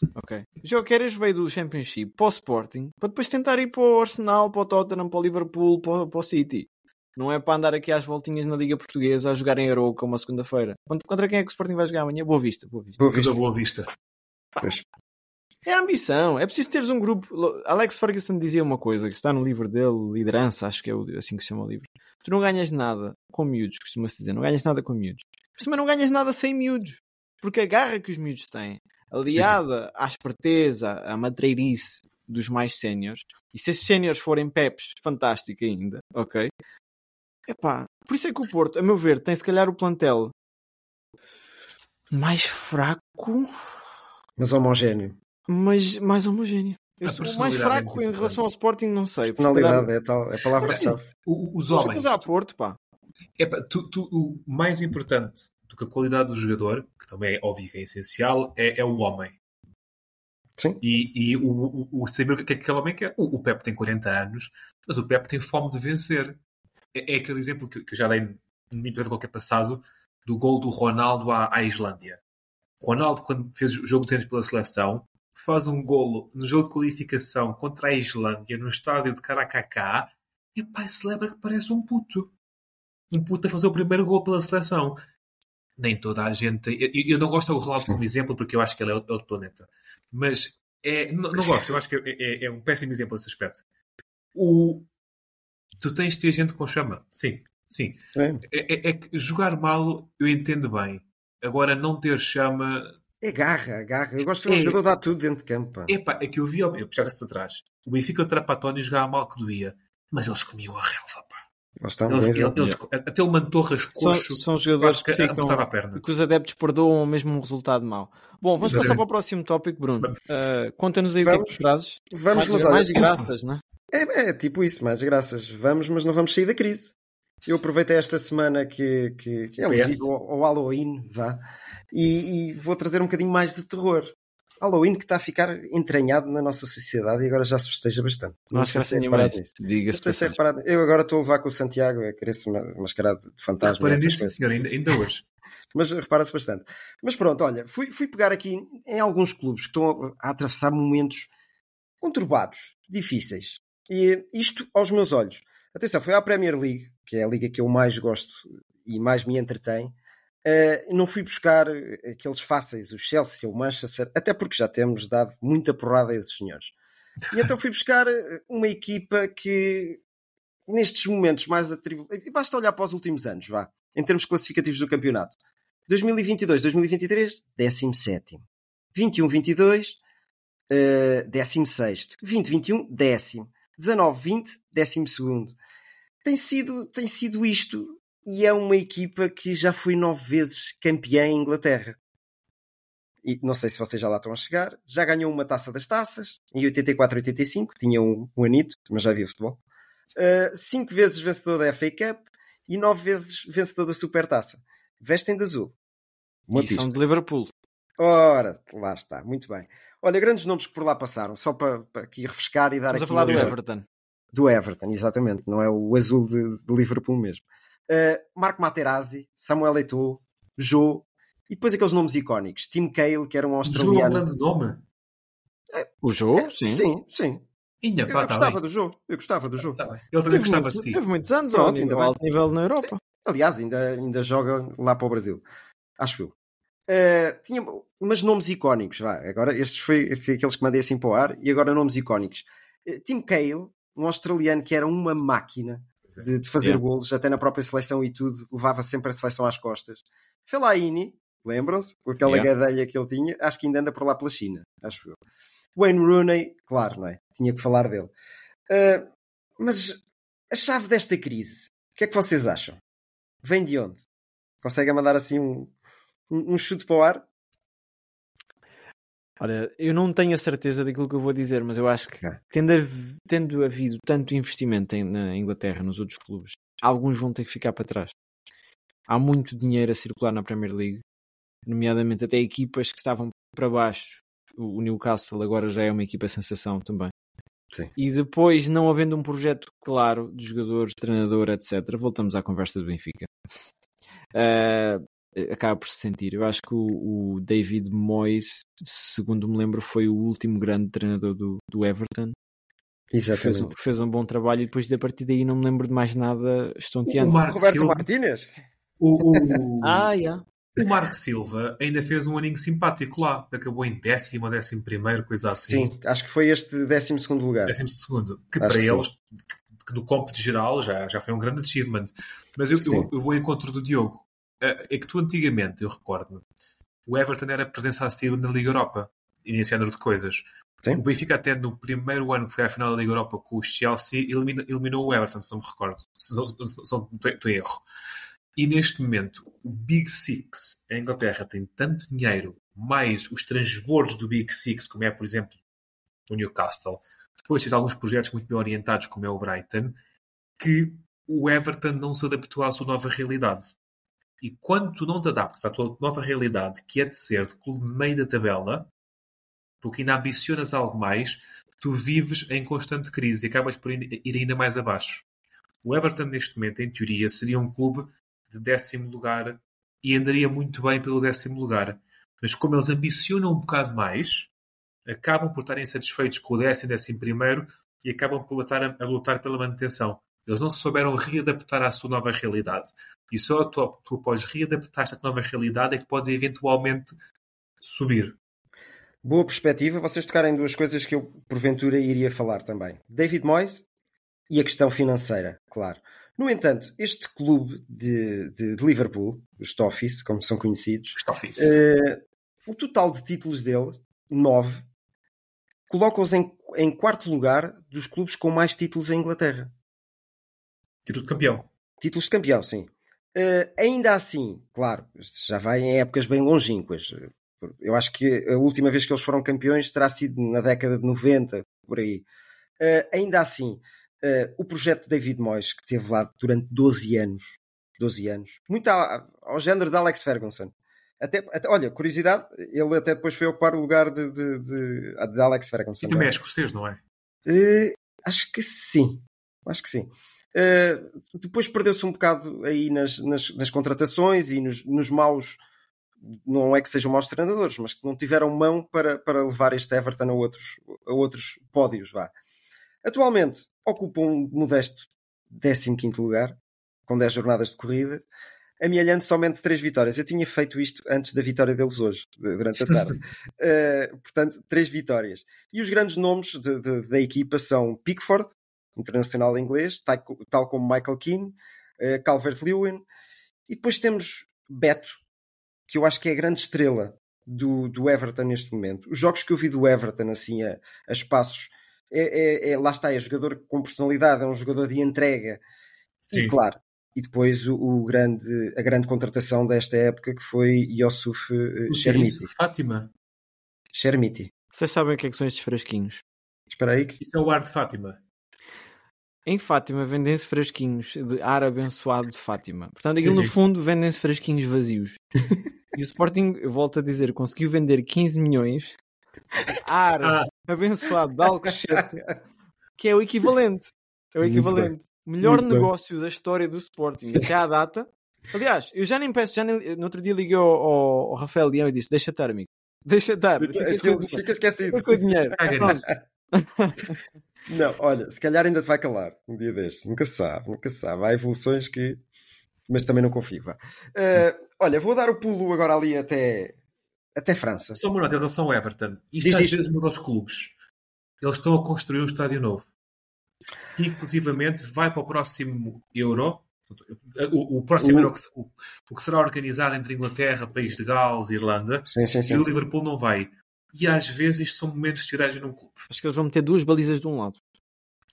*laughs* Ok. O Geoqueres veio do Championship para o Sporting para depois tentar ir para o Arsenal, para o Tottenham, para o Liverpool, para, o- para o City. Não é para andar aqui às voltinhas na Liga Portuguesa a jogar em Aroca uma segunda-feira. Contra, contra quem é que o Sporting vai jogar amanhã? Boa Vista. Boa Vista. Boa vista. boa vista. Pois. É a ambição, é preciso teres um grupo. Alex Ferguson dizia uma coisa que está no livro dele, Liderança, acho que é o- assim que se chama o livro. Tu não ganhas nada com miúdos, costuma-se dizer, não ganhas nada com miúdos. Mas também não ganhas nada sem miúdos. Porque a garra que os miúdos têm, aliada à esperteza, à matreirice dos mais séniores, e se esses séniores forem peps, fantástico ainda, ok? Epá, por isso é que o Porto, a meu ver, tem se calhar o plantel mais fraco Mas homogéneo. mas mais homogéneo. Eu sou o mais é fraco muito em relação ao Sporting, não sei. Personalidade é, tal, é a palavra-chave. Os Mas homens. a Porto, pá. Epá, tu- tu- o mais importante do que a qualidade do jogador, que também é óbvio que é essencial, é, é o homem. Sim. E, e o, o- o saber o que é que aquele homem quer. O, o Pep tem 40 anos, mas o Pep tem fome de vencer. É, é aquele exemplo que, que eu já dei no episódio qualquer passado do gol do Ronaldo à, à Islândia. Ronaldo, quando fez o jogo de tênis pela seleção, faz um golo no jogo de qualificação contra a Islândia, no estádio de Caracacá, e pá, celebra que parece um puto. Um puto a fazer o primeiro gol pela seleção. Nem toda a gente. Eu, eu não gosto do Ronaldo como exemplo porque eu acho que ele é outro planeta. Mas é, não, não gosto, eu acho que é, é- é um péssimo exemplo nesse aspecto. O, tu tens de ter gente com chama. Sim, sim. É. É, é- é que jogar mal eu entendo bem. Agora não ter chama. É garra, garra. Eu gosto de um É. jogador dar tudo dentro de campo. pá. Epá, é que eu vi, eu puxava-se atrás. O Benfica o Trapatónio jogava mal que doía, mas eles comiam a relva, Eles- eles- eles- até o Mantorras São, coxo são jogadores quase que, que ficam, a perna. que os adeptos perdoam mesmo um resultado mau. Bom, vamos Exatamente. passar para o próximo tópico, Bruno. Vamos. Uh, Conta-nos aí o que é que Vamos. trazes. Vamos, mais, mais graças, não é? É, é tipo isso, mais graças. Vamos, mas não vamos sair da crise. Eu aproveitei esta semana que, que, que é ao, ao Halloween, vá, e, e vou trazer um bocadinho mais de terror. Halloween que está a ficar entranhado na nossa sociedade e agora já se festeja bastante. Não acho sei se reparado nisso. nisso. Não Diga-se. sei se reparado. Eu agora estou a levar com o Santiago a querer se ma- mascarar de fantasma. Reparem essas nisso, senhor, ainda, ainda hoje. Mas repara-se bastante. Mas pronto, olha, fui, fui pegar aqui em alguns clubes que estão a, a atravessar momentos conturbados, difíceis. E isto aos meus olhos. Atenção, foi à Premier League, que é a liga que eu mais gosto e mais me entretém. Uh, não fui buscar aqueles fáceis, o Chelsea, o Manchester, até porque já temos dado muita porrada a esses senhores. E então fui buscar uh, uma equipa que, nestes momentos mais atribulados, e basta olhar para os últimos anos, vá, em termos classificativos do campeonato. 2022, 2023, 17. 21, 22, uh, 16. 20, 21, décimo. 19, 20, décimo segundo. Tem sido, tem sido isto e é uma equipa que já foi nove vezes campeã em Inglaterra. E não sei se vocês já lá estão a chegar. Já ganhou uma taça das taças em 84 85, tinha um, um anito, mas já havia futebol. Uh, cinco vezes vencedor da FA Cup e nove vezes vencedor da Supertaça. Vestem de azul. Uma E pista. são de Liverpool. Ora, lá está, muito bem. Olha, grandes nomes que por lá passaram, só para, para aqui refrescar e dar Estamos a aqui falar do Everton. do Everton, exatamente, não é o azul de, de Liverpool mesmo. Uh, Marco Materazzi, Samuel Eto'o, Jô, e depois aqueles nomes icónicos. Tim Cale, que era um Jogo é um australiano. grande nome. O jogo, sim. sim, sim. Inha, Eu, pá, tá gostava bem. do jogo. Eu gostava do jogo. Tá. Ele também Teve gostava muitos, de ti. teve muitos anos Pronto, ao, ainda nível, bem. alto nível na Europa. Aliás, ainda, ainda joga lá para o Brasil. Acho eu. Uh, tinha umas nomes icónicos, vá. Agora, estes foi, foi aqueles que mandei assim para o ar, e agora nomes icónicos. Uh, Tim Cale, um australiano que era uma máquina de, de fazer Yeah. golos, até na própria seleção e tudo, levava sempre a seleção às costas. Fellaini, lembram-se? Com aquela Yeah. gadelha que ele tinha, acho que ainda anda por lá pela China, acho eu. Wayne Rooney, claro, não é? Tinha que falar dele. Uh, mas a chave desta crise, o que é que vocês acham? Vem de onde? Conseguem mandar assim um, um, um chute para o ar? Olha, eu não tenho a certeza daquilo que eu vou dizer, mas eu acho que tendo, hav- tendo havido tanto investimento em- na Inglaterra, nos outros clubes, alguns vão ter que ficar para trás. Há muito dinheiro a circular na Premier League, nomeadamente até equipas que estavam para baixo. O o Newcastle agora já é uma equipa sensação também. Sim. E depois, não havendo um projeto claro de jogadores, treinador, etc., voltamos à conversa do Benfica. Ah, acaba por se sentir. Eu acho que o, o David Moyes, segundo me lembro, foi o último grande treinador do, do Everton. Fez, um- Exatamente. fez um bom trabalho e depois da partir daí não me lembro de mais nada estonteante. O Marco Roberto Silva, Martínez? o, o, *laughs* Ah, yeah. o Marco Silva ainda fez um aninho simpático lá. Acabou em décimo ou décimo primeiro, coisa assim. Sim, acho que foi este 12 lugar. Décimo segundo. Que Acho para que eles, que no cómputo geral, já, já foi um grande achievement. Mas eu, eu, eu vou ao encontro do Diogo. É é que tu antigamente, eu recordo-me, o Everton era presença ativa na Liga Europa. E nesse género de coisas. Sim. O Benfica até no primeiro ano que foi à final da Liga Europa com o Chelsea elimina- eliminou o Everton, se não me recordo. Se não estou em erro. E neste momento, o Big Six, a Inglaterra, tem tanto dinheiro, mais os transbordos do Big Six, como é, por exemplo, o Newcastle. Depois tens alguns projetos muito bem orientados, como é o Brighton, que o Everton não se adaptou à sua nova realidade. E quando tu não te adaptas à tua nova realidade, que é de ser de clube meio da tabela, porque ainda ambicionas algo mais, tu vives em constante crise e acabas por ir ainda mais abaixo. O Everton, neste momento, em teoria, seria um clube de décimo lugar e andaria muito bem pelo décimo lugar. Mas como eles ambicionam um bocado mais, acabam por estarem satisfeitos com o décimo, décimo primeiro e acabam por lutar, a lutar pela manutenção. Eles não se souberam readaptar à sua nova realidade. E só tu, tu após readaptar-te à tua nova realidade é que podes eventualmente subir. Boa perspectiva. Vocês tocarem em duas coisas que eu, porventura, iria falar também. David Moyes e a questão financeira, claro. No entanto, este clube de, de, de Liverpool, os Toffees, como são conhecidos, Toffees. eh, o total de títulos dele, nove, coloca-os em, em quarto lugar dos clubes com mais títulos em Inglaterra. Título de campeão. Títulos de campeão, sim. Uh, ainda assim, claro, já vai em épocas bem longínquas. Eu acho que a última vez que eles foram campeões terá sido na década de 90, por aí. Uh, ainda assim, uh, o projeto de David Moyes, que teve lá durante 12 anos, 12 anos, muito ao, ao género de Alex Ferguson. Até, até, olha, curiosidade, ele até depois foi ocupar o lugar de, de, de, de Alex Ferguson. E também é escocês, não é? Uh, acho que sim. Acho que sim. Uh, depois perdeu-se um bocado aí nas, nas, nas contratações e nos, nos, maus, não é que sejam maus treinadores, mas que não tiveram mão para, para levar este Everton a outros, a outros pódios. Vá. Atualmente ocupa um modesto 15 lugar, com 10 jornadas de corrida, amealhando somente 3 vitórias. Eu tinha feito isto antes da vitória deles hoje, durante a tarde. uh, *laughs* portanto, 3 vitórias. E os grandes nomes de, de, da equipa são Pickford, internacional inglês, tal como Michael Keane, uh, Calvert-Lewin, e depois temos Beto, que eu acho que é a grande estrela do, do Everton neste momento. Os jogos que eu vi do Everton, assim, a, a espaços, é, é, é, lá está, é jogador com personalidade, é um jogador de entrega. Sim. E claro, e depois o, o, grande, a grande contratação desta época que foi Yosuf uh, Chermiti. Fátima. Chermiti. Vocês sabem o que, é que são estes fresquinhos? Espera aí. Que... Isso é o ar de Fátima. Em Fátima vendem-se fresquinhos de ar abençoado de Fátima. Portanto, aquilo sim, no fundo vendem-se fresquinhos vazios. *laughs* e o Sporting, eu volto a dizer, conseguiu vender 15 milhões ar ah. abençoado de Alcochete, que é o equivalente. É o equivalente. Melhor Muito negócio bem. da história do Sporting até à data. Aliás, eu já nem peço, já nem, no outro dia liguei ao, ao, Rafael Leão e disse: Deixa estar, amigo. Deixa estar. Fica, Aquilo, fica esquecido. Fica com o dinheiro. *laughs* *laughs* Não, olha, se calhar ainda te vai calar um dia destes. Nunca se sabe, nunca se sabe. Há evoluções que. Mas também não confio. Uh, olha, vou dar o pulo agora ali até, até França. Só uma nota em relação ao Everton. Isto Diz às isto. vezes muda os clubes. Eles estão a construir um estádio novo. Inclusivamente vai para o próximo Euro. O, o próximo o... Euro, o, o que será organizado entre Inglaterra, País de Gales e Irlanda. Sim, sim, sim. E o Liverpool não vai e às vezes isto são momentos de tiragem num clube. Acho que eles vão meter duas balizas de um lado.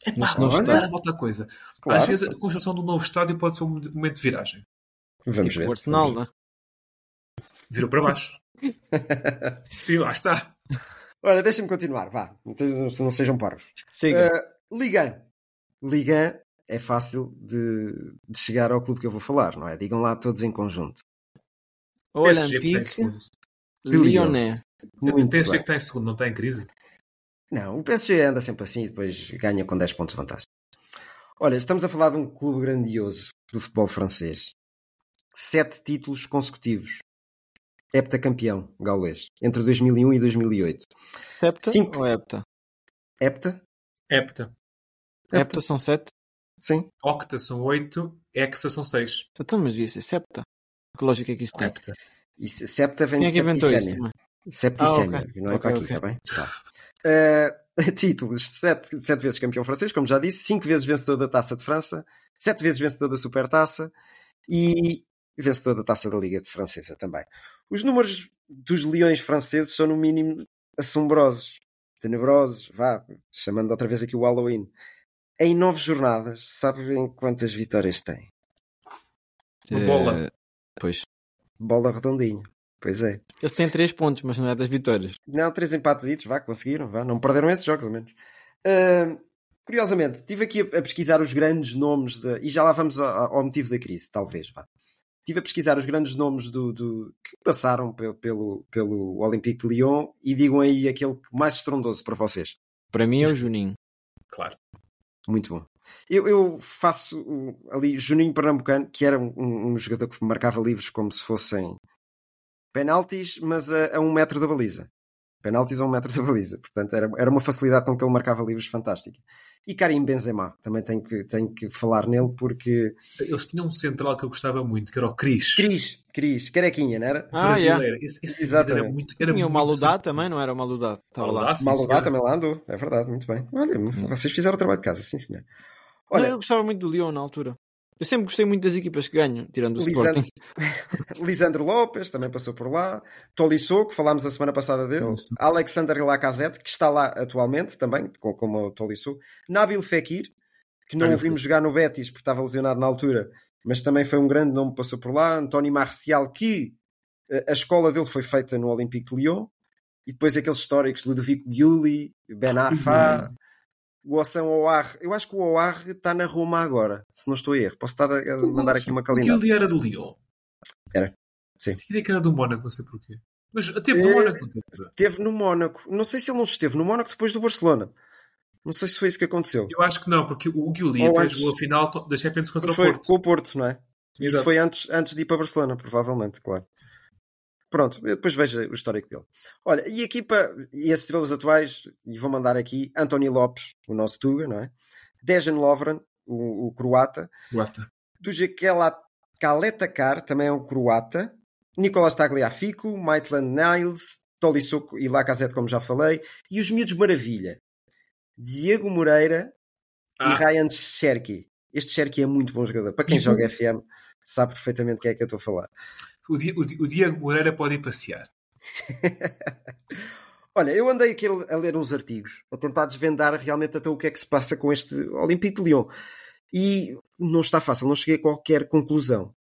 É pá, olha, outra coisa. Claro. Às vezes a construção de um novo estádio pode ser um momento de viragem. Vamos tipo ver. O Arsenal, não é? Virou para baixo. *laughs* Sim, lá está. Olha, deixa-me continuar, vá. Não sejam parvos. Siga. Uh, Liga. Liga é fácil de, de, chegar ao clube que eu vou falar, não é? Digam lá todos em conjunto. Olympique de Lyonnais. Muito o PSG que está em segundo, não está em crise? Não, o PSG anda sempre assim e depois ganha com 10 pontos de vantagem. Olha, estamos a falar de um clube grandioso do futebol francês. Sete títulos consecutivos. Heptacampeão gaulês. Entre 2001 e 2008. Septa Cinco... ou hepta? Hepta? Hepta. Hepta são sete? Sim. Octa são oito. Hexa são seis. Então, mas devia ser septa. Que lógica é que isso tem? Hepta. E septa vem Quem de é que inventou isso? Septicémia, ah, okay. não é okay, para aqui, está okay. bem? Tá. Uh, *laughs* *laughs* títulos: sete, sete vezes campeão francês, como já disse, cinco vezes vencedor da Taça de França, sete vezes vencedor da Supertaça e vencedor da Taça da Liga de Francesa também. Os números dos leões franceses são, no mínimo, assombrosos, tenebrosos, vá, chamando outra vez aqui o Halloween. Em nove jornadas, sabem quantas vitórias tem? Uma bola. Uh, pois. Bola redondinha. Pois é. Eles têm 3 pontos, mas não é das vitórias. Não, 3 empates, vá, conseguiram, vá, não perderam esses jogos, ao menos. Uh, curiosamente, estive aqui a, a, pesquisar os grandes nomes, de, e já lá vamos ao, ao motivo da crise, talvez, vá. Estive a pesquisar os grandes nomes do, do que passaram pelo, pelo, pelo Olympique de Lyon e digam aí aquele mais estrondoso para vocês. Para mim é o Juninho. Claro. Muito bom. Eu, eu faço ali Juninho Pernambucano, que era um, um, jogador que marcava livros como se fossem penaltis, mas a, a um metro da baliza. Penaltis a um metro da baliza. Portanto, era, era uma facilidade com que ele marcava livros fantástica. E Karim Benzema, também tenho que, tenho que falar nele porque. Eles tinham um central que eu gostava muito, que era o Cris. Cris, Cris, carequinha, não era? Ah, Brasileiro. Yeah. Esse, esse Exatamente. Era muito, era Tinha o Maludá também, não era o Maludá? Estava lá. Maludá também lá andou, é verdade, muito bem. Olha, vocês fizeram o trabalho de casa, sim senhor. Olha, eu gostava muito do Lyon na altura. Eu sempre gostei muito das equipas que ganham, tirando o Lisandro, Sporting. *laughs* Lisandro Lopes também passou por lá. Tolisso, que falámos a semana passada dele. Alexander Lacazette, que está lá atualmente também, como o Tolisso. Nabil Fekir, que não Olha, o vimos jogar no Betis porque estava lesionado na altura, mas também foi um grande nome que passou por lá. António Marcial, que eh, a escola dele foi feita no Olympique de Lyon, e depois aqueles históricos, Ludovico Giuli, Ben Arfa, o Ossan Ouar. Eu acho que o Ouar está na Roma agora, se não estou a erro. Posso estar a mandar aqui uma O calinhada. Gilly era do Lyon. Era, sim. Tinha que era do Mónaco, não sei porquê. Mas teve no É, Mónaco. teve? No Mónaco. Não sei se ele não esteve no Mónaco depois do Barcelona. Não sei se foi isso que aconteceu. Eu acho que não, porque o Ou até antes- jogou a final da Champions contra o Foi Porto. com o Porto, não é? Isso Exato. foi antes, antes de ir para Barcelona, provavelmente, claro. Pronto, eu depois vejo o histórico dele. Olha, e a equipa, e as estrelas atuais, e vou mandar aqui, António Lopes, o nosso Tuga, não é? Dejan Lovren, o, o croata. Guata. Dujakela Kaletakar, também é um croata. Nicolas Tagliafico, Maitland Niles, Tolisso e Lacazette, como já falei. E os miúdos maravilha. Diego Moreira Ah. e Ryan Cherky. Este Cherky é muito bom jogador. Para quem E joga o- FM, sabe perfeitamente quem é que eu estou a falar. O, Di- o o Diego Moreira pode ir passear. *laughs* Olha, eu andei aqui a ler uns artigos, a tentar desvendar realmente até o que é que se passa com este Olympique de Lyon. E não está fácil, não cheguei a qualquer conclusão.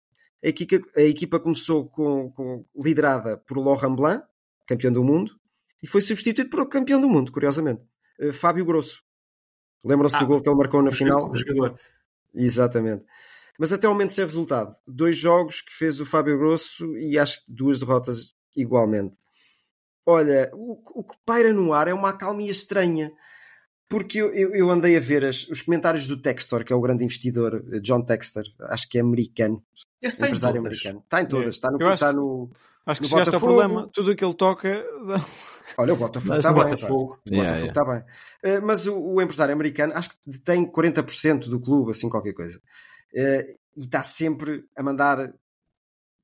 A equipa, a equipa começou com, com- liderada por Laurent Blanc, campeão do mundo, e foi substituído por outro campeão do mundo, curiosamente, eh, Fábio Grosso. Lembram-se Ah, do gol que ele marcou na O final? o jogador. Exatamente. Mas até ao momento sem resultado. Dois jogos que fez o Fábio Grosso e acho que duas derrotas igualmente. Olha, o, o que paira no ar é uma acalmia estranha. Porque eu, eu, eu andei a ver as- os comentários do Textor, que é o grande investidor, John Textor, acho que é americano, Esse está em empresário todas. americano. Está em todas, É. está no. Eu acho Está no Acho que No chegaste ao Botafogo- problema. Tudo o que ele toca. *laughs* olha, o Botafogo está bem. Botafogo. O Botafogo Yeah, yeah. está bem. Eh, mas o, o empresário americano acho que detém 40% do clube, assim qualquer coisa. Eh, e está sempre a mandar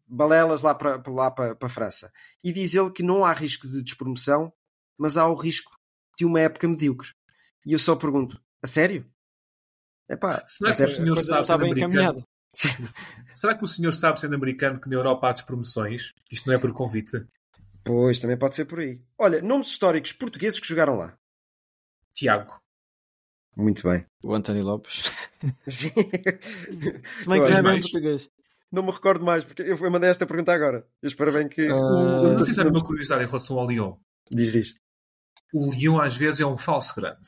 balelas lá para, lá para, para a França. E diz ele que não há risco de despromoção, mas há o risco de uma época medíocre. E eu só pergunto, a sério? Epá, Será que é- o senhor sabe, está sendo bem americano, encaminhada. *laughs* será que o senhor sabe, sendo americano, que na Europa há despromoções? Isto não é por convite. Pois, também pode ser por aí. Olha, nomes históricos portugueses que jogaram lá. Tiago. Muito bem. O António Lopes. *laughs* Sim. Se bem que não é português. Não me recordo mais, porque eu mandei esta pergunta agora. Eu espero bem que. O- não sei se sabe uma curiosidade em relação ao Lyon. Diz, diz. O Lyon às vezes é um falso grande.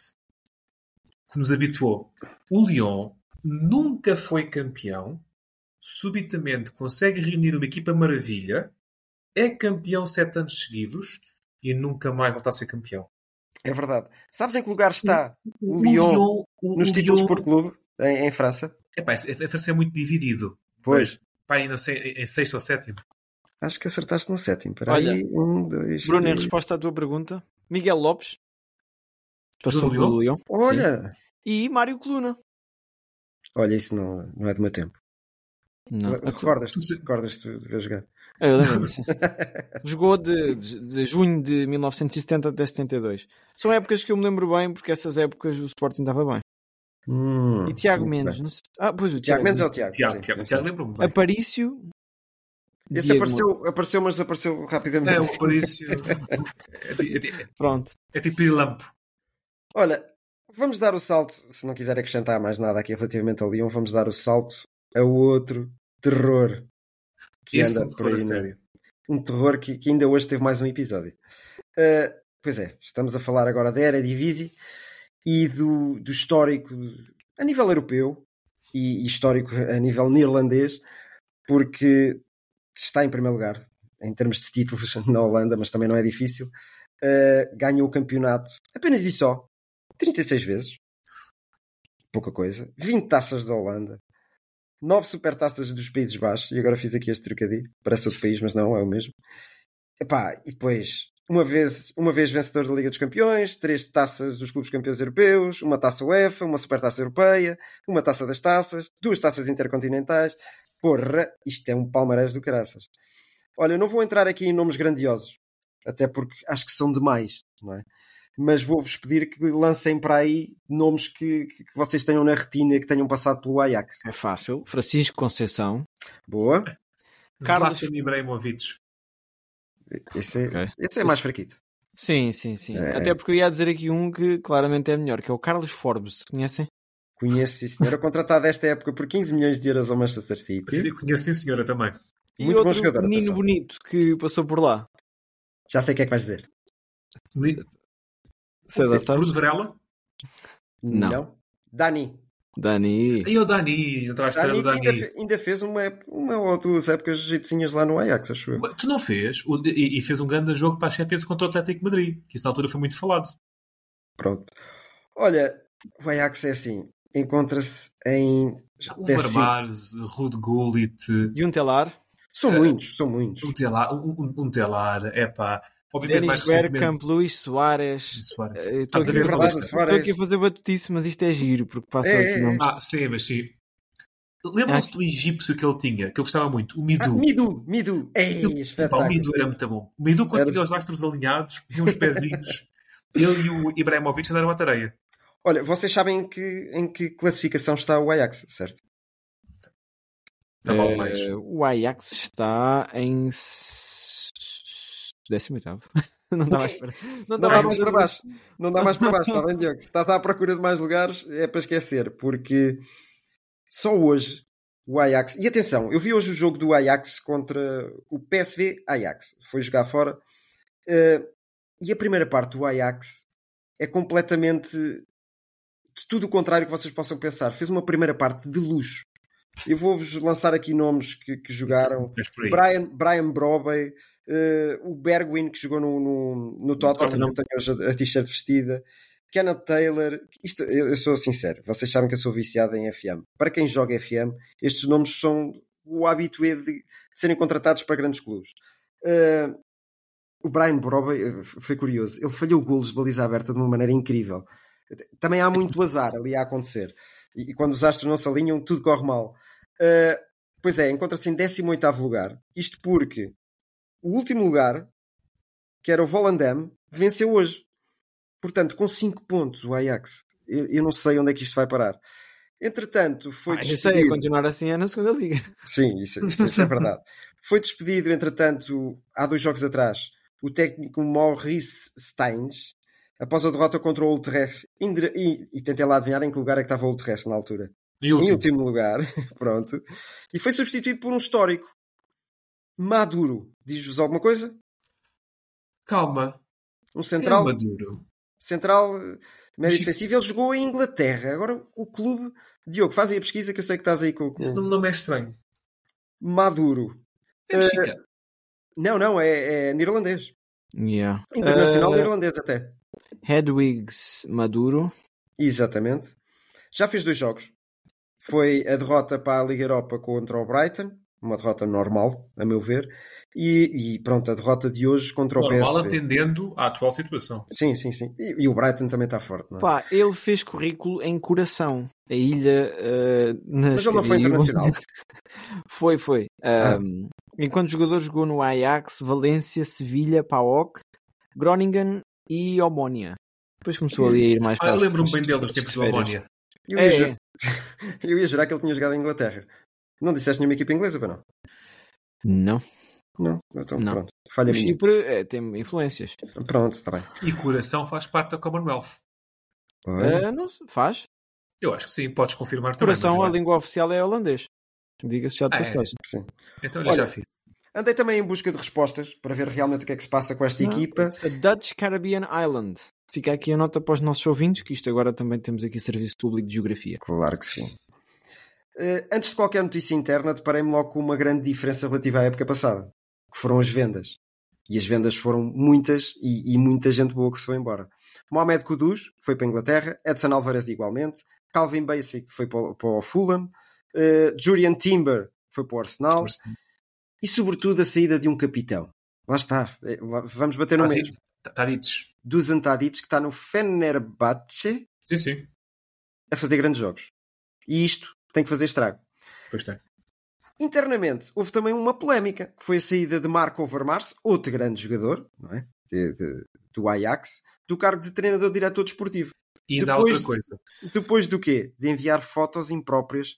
Que nos habituou. O Lyon nunca foi campeão. Subitamente consegue reunir uma equipa maravilha. É campeão sete anos seguidos. E nunca mais volta a ser campeão. É verdade. Sabes em que lugar está O, O Lyon, Lyon- o- nos o títulos Lyon- por clube em, em França? Epá, a França é muito dividido. Pois. Pá, não sei, em sexto ou sétimo. Acho que acertaste no sétimo. Olha, aí. Um, dois, Bruno, em três. resposta à tua pergunta, Miguel Lopes passou Do Lyon? pelo Lyon. Olha, E Mário Coluna. olha, isso não, não é do meu tempo. Não. Recordas-te recordas de ver jogar? Ah, Eu lembro sim. Jogou de, de, de junho de 1970 até 72. São épocas que eu me lembro bem, porque essas épocas o Sporting estava bem. Hum, E Tiago Mendes, bem. não sei. Ah, pois o Tiago Tiago, Mendes é o Tiago. Tiago, sim, Tiago, sim, Tiago lembro-me bem. Aparício. Esse Diego apareceu, apareceu, mas apareceu rapidamente. É, o *laughs* Aparício. É, é, Pronto. é tipo Lampo. Olha, vamos dar o salto, se não quiser acrescentar mais nada aqui relativamente ao Lyon, vamos dar o salto a outro terror que Esse é anda um por aí. Um terror que, que ainda hoje teve mais um episódio. Uh, pois é, estamos a falar agora da Eredivisie e do, do histórico a nível europeu e, e histórico a nível neerlandês, porque está em primeiro lugar em termos de títulos *laughs* na Holanda, mas também não é difícil. Uh, ganhou o campeonato apenas e só 36 vezes, pouca coisa, 20 taças da Holanda, 9 supertaças dos Países Baixos, e agora fiz aqui este trocadilho, parece outro país, mas não, é o mesmo. Epá, e depois, uma vez, uma vez vencedor da Liga dos Campeões, três taças dos clubes campeões europeus, uma taça UEFA, uma supertaça europeia, uma taça das taças, duas taças intercontinentais. Porra, isto é um palmarés do caraças. Olha, eu não vou entrar aqui em nomes grandiosos, até porque acho que são demais, não é? Mas vou-vos pedir que lancem para aí nomes que, que vocês tenham na retina que tenham passado pelo Ajax. É fácil. Francisco Conceição. Boa. Carlos- Ibrahimovic. Esse é, Ok. esse é mais fraquito. Sim, sim, sim. É. Até porque eu ia dizer aqui um que claramente é melhor, que é o Carlos Forbes. Conhecem? Conheço, sim, senhora. Contratado esta época por 15 milhões de euros ao Manchester City. Sim, Conheço sim, senhora, também. E Muito bom outro jogador, menino atenção. bonito que passou por lá. Já sei o que é que vais dizer. César, sabes? Bruno Varela? Não. Dani. Dani. E o Dani, eu estava a esperar Dani, o ainda, Dani. fe- ainda fez uma, uma ou duas épocas jeitozinhas lá no Ajax, acho eu. Tu não fez? O- E, e fez um grande jogo para a Champions contra o Atlético de Madrid, que isso na altura foi muito falado. Pronto. Olha, o Ajax é assim. Encontra-se em. O décimo- Vermares, Rude Gullit, E um telar. São muitos, são muitos. um telar, um, um- um telar, é pá. Obviamente Denis. Bergkamp, Luís Soares. Estou aqui, a aqui a fazer batutice, mas isto é giro, porque passa É, aqui é, é. Ah, sim, mas sim. Lembram-se do egípcio que ele tinha, que eu gostava muito? O Midu. Ah, Midu, Midu. Ei, Eu- Pá, o. Midu era muito bom. O Midu, quando Era. tinha os astros alinhados, tinha uns pezinhos. *laughs* Ele e o Ibrahimovic andaram à tareia. Olha, vocês sabem em que, em que classificação está o Ajax, certo? Não vale Eh, mais. o Ajax está em 18 *laughs* Não dá mais para. Não Não dá dá mais para baixo. Não dá mais para baixo, está bem, *laughs* Diogo? Se estás à procura de mais lugares, é para esquecer, porque só hoje o Ajax. E atenção, eu vi hoje o jogo do Ajax contra o PSV Ajax. Foi jogar fora. Eh, e a primeira parte do Ajax é completamente de tudo o contrário que vocês possam pensar. Fez uma primeira parte de luxo. Eu vou-vos lançar aqui nomes que, que jogaram. Brian, Brian Brobey, eh, o Bergwin que jogou no, no, no Tottenham, que eu tenho hoje a, a t-shirt vestida, Kenneth Taylor. Isto, eu, eu sou sincero, vocês sabem que eu sou viciado em FM. Para quem joga FM, estes nomes são o habitué de, de serem contratados para grandes clubes. Eh, o Brian Brobey eh, foi curioso, ele falhou golos de baliza aberta de uma maneira incrível. Também há muito azar ali a acontecer. E, e quando os astros não se alinham, tudo corre mal. Uh, pois é, encontra-se em 18 lugar. Isto porque o último lugar, que era o Volendam, venceu hoje. Portanto, com 5 pontos o Ajax. Eu, eu não sei onde é que isto vai parar. Entretanto, foi Ah, eu sei, despedido. continuar assim é na segunda liga. Sim, isso, isso- isso é verdade. *laughs* Foi despedido, entretanto, há dois jogos atrás, o técnico Maurice Steins, após a derrota contra o. Indre- E, e tentei lá adivinhar em que lugar é que estava o Utrecht na altura. E Em último. último lugar, *laughs* pronto. E foi substituído por um histórico. Maduro. Diz-vos alguma coisa? Calma. Um central, É Maduro. central eh, médio Sim. defensivo. Ele jogou em Inglaterra. Agora o clube... Diogo, faz aí a pesquisa que eu sei que estás aí com, com... Esse nome não é estranho. Maduro. É mexicano. Não, não, é, é neerlandês. Yeah. Internacional Uh, neerlandês até. Hedwigs Maduro. Exatamente. Já fez dois jogos. Foi a derrota para a Liga Europa contra o Brighton, uma derrota normal, a meu ver, e, e pronto, a derrota de hoje contra o Normal PSV. atendendo à atual situação. Sim, sim, sim. E, e o Brighton também está forte, não é? Pá, ele fez currículo em Coração, a ilha uh, nas Mas ele não foi internacional. *laughs* Foi, foi. Ah. Um, Enquanto jogador jogou no Ajax, Valência, Sevilha, PAOK, Groningen e Omónia. Depois começou ali a ir mais Ah, para eu as- lembro-me bem dele nos tempos do. Almónia. Eu ia, É, é. *laughs* eu ia jurar que ele tinha jogado em Inglaterra. Não disseste nenhuma equipa inglesa, para não? Não. Não, então Não. pronto. Falha O. Chipre é, tem influências. Pronto, está bem. E coração faz parte da Commonwealth. Ah, não faz. Eu acho que sim, podes confirmar também. Coração, a eu- língua oficial é holandês. Diga-se já de Ah, é? passagem. Sim. Então Olha, já fiz. Andei também em busca de respostas para ver realmente o que é que se passa com esta Não, equipa. it's a Dutch Caribbean Island. Fica aqui a nota para os nossos ouvintes, que isto agora também temos aqui Serviço Público de Geografia. Claro que sim. Eh, antes de qualquer notícia interna, deparei-me logo com uma grande diferença relativa à época passada, que foram as vendas. E as vendas foram muitas e, e muita gente boa que se foi embora. Mohamed Kudus foi para a Inglaterra, Edson Alvarez igualmente, Calvin Basic foi para, o- para o Fulham, eh, Julian Timber foi para o Arsenal e, sobretudo, a saída de um capitão. Lá está, lá- vamos bater no Ah, mesmo. Ditos. Dusan Tadic, que está no Fenerbahçe Sim, sim. a fazer grandes jogos. E isto tem que fazer estrago. Pois tem. Internamente, houve também uma polémica, que foi a saída de Marco Overmars, outro grande jogador, não é? De- de- do Ajax, do cargo de treinador-diretor desportivo. E Depois- outra coisa. Depois do quê? De enviar fotos impróprias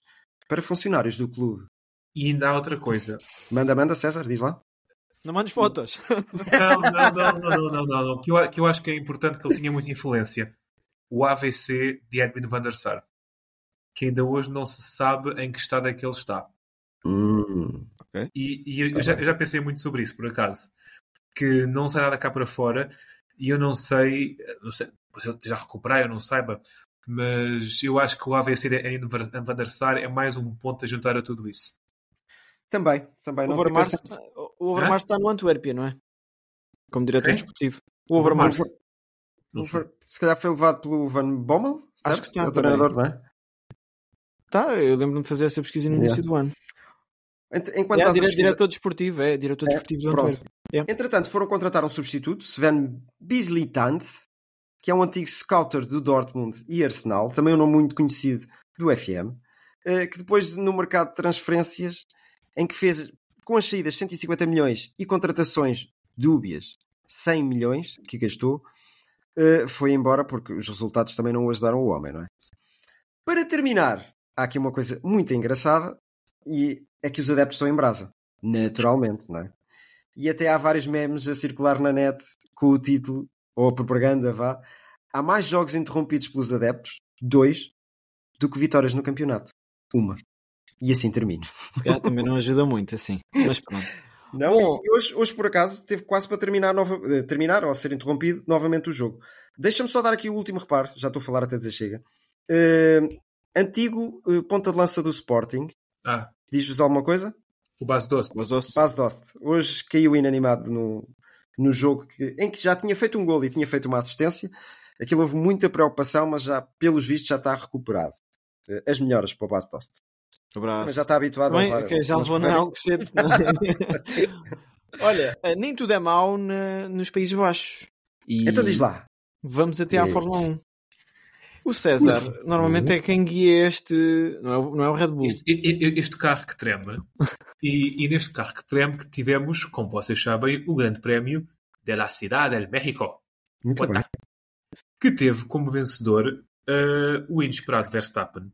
para funcionários do clube. E ainda há outra coisa. Manda, manda, César, diz lá. Não mandes fotos. Não, não, não, não, não, não, não. Que, eu, que eu acho que é importante que ele tinha muita influência. O AVC de Edwin van der Sar. que ainda hoje não se sabe em que estado é que ele está. Hum. E, e eu, eu já, eu já pensei muito sobre isso, por acaso. Que não sai nada cá para fora e eu não sei, não sei se ele já recuperar, eu não saiba, mas eu acho que o AVC em Van der Sar é mais um ponto a juntar a tudo isso. Também, também. O não Overmars, pensado- o Overmars está no Antuérpia, não é? Como diretor Quem? desportivo. O Overmars. Sei. Se calhar foi levado pelo Van Bommel, certo? Acho que está É o treinador, não é? Tá, eu lembro-me de fazer essa pesquisa no Yeah. início do ano. Enquanto É, dire- pesquisar- diretor desportivo, é, diretor É, desportivo do pronto. Antuérpia. Yeah. Entretanto, foram contratar um substituto, Sven Bislitant, que é um antigo scouter do Dortmund e Arsenal, também um nome muito conhecido do FM, eh, que depois no mercado de transferências, em que fez com as saídas 150 milhões e contratações dúbias 100 milhões que gastou, eh, foi embora porque os resultados também não o ajudaram o homem, não é? Para terminar, há aqui uma coisa muito engraçada e é que os adeptos estão em brasa, naturalmente, não é? E até há vários memes a circular na net com o título, ou a propaganda, vá. Há mais jogos interrompidos pelos adeptos, dois, do que vitórias no campeonato. Uma. E assim termino. Se calhar também não ajuda muito, assim. Mas pronto. Não, hoje, hoje, por acaso, teve quase para terminar, nova, eh, terminar ou ser interrompido novamente o jogo. Deixa-me só dar aqui o último reparo, já estou a falar até dizer chega. Eh, antigo eh, ponta de lança do Sporting, Ah, diz-vos alguma coisa? o Bas Dost. Bas Dost. Hoje caiu inanimado no, no jogo que- em que já tinha feito um gol e tinha feito uma assistência. Aquilo houve muita preocupação, mas já, pelos vistos, já está recuperado. Eh, As melhoras para o Bas Dost. Abraço. Mas já está habituado Também, a levar. ok, já levou na. Alcochete. *laughs* é? Olha, eh, nem tudo é mau na- nos Países Baixos. E Então diz lá. Vamos até à. Fórmula 1. O César, normalmente é quem guia este. Não é, o- não é o Red Bull. Este, este carro que treme, e, e neste carro que treme que tivemos, como vocês sabem, o Grande Prémio de la Ciudad del México, Muito bem. que teve como vencedor eh, o inesperado Verstappen.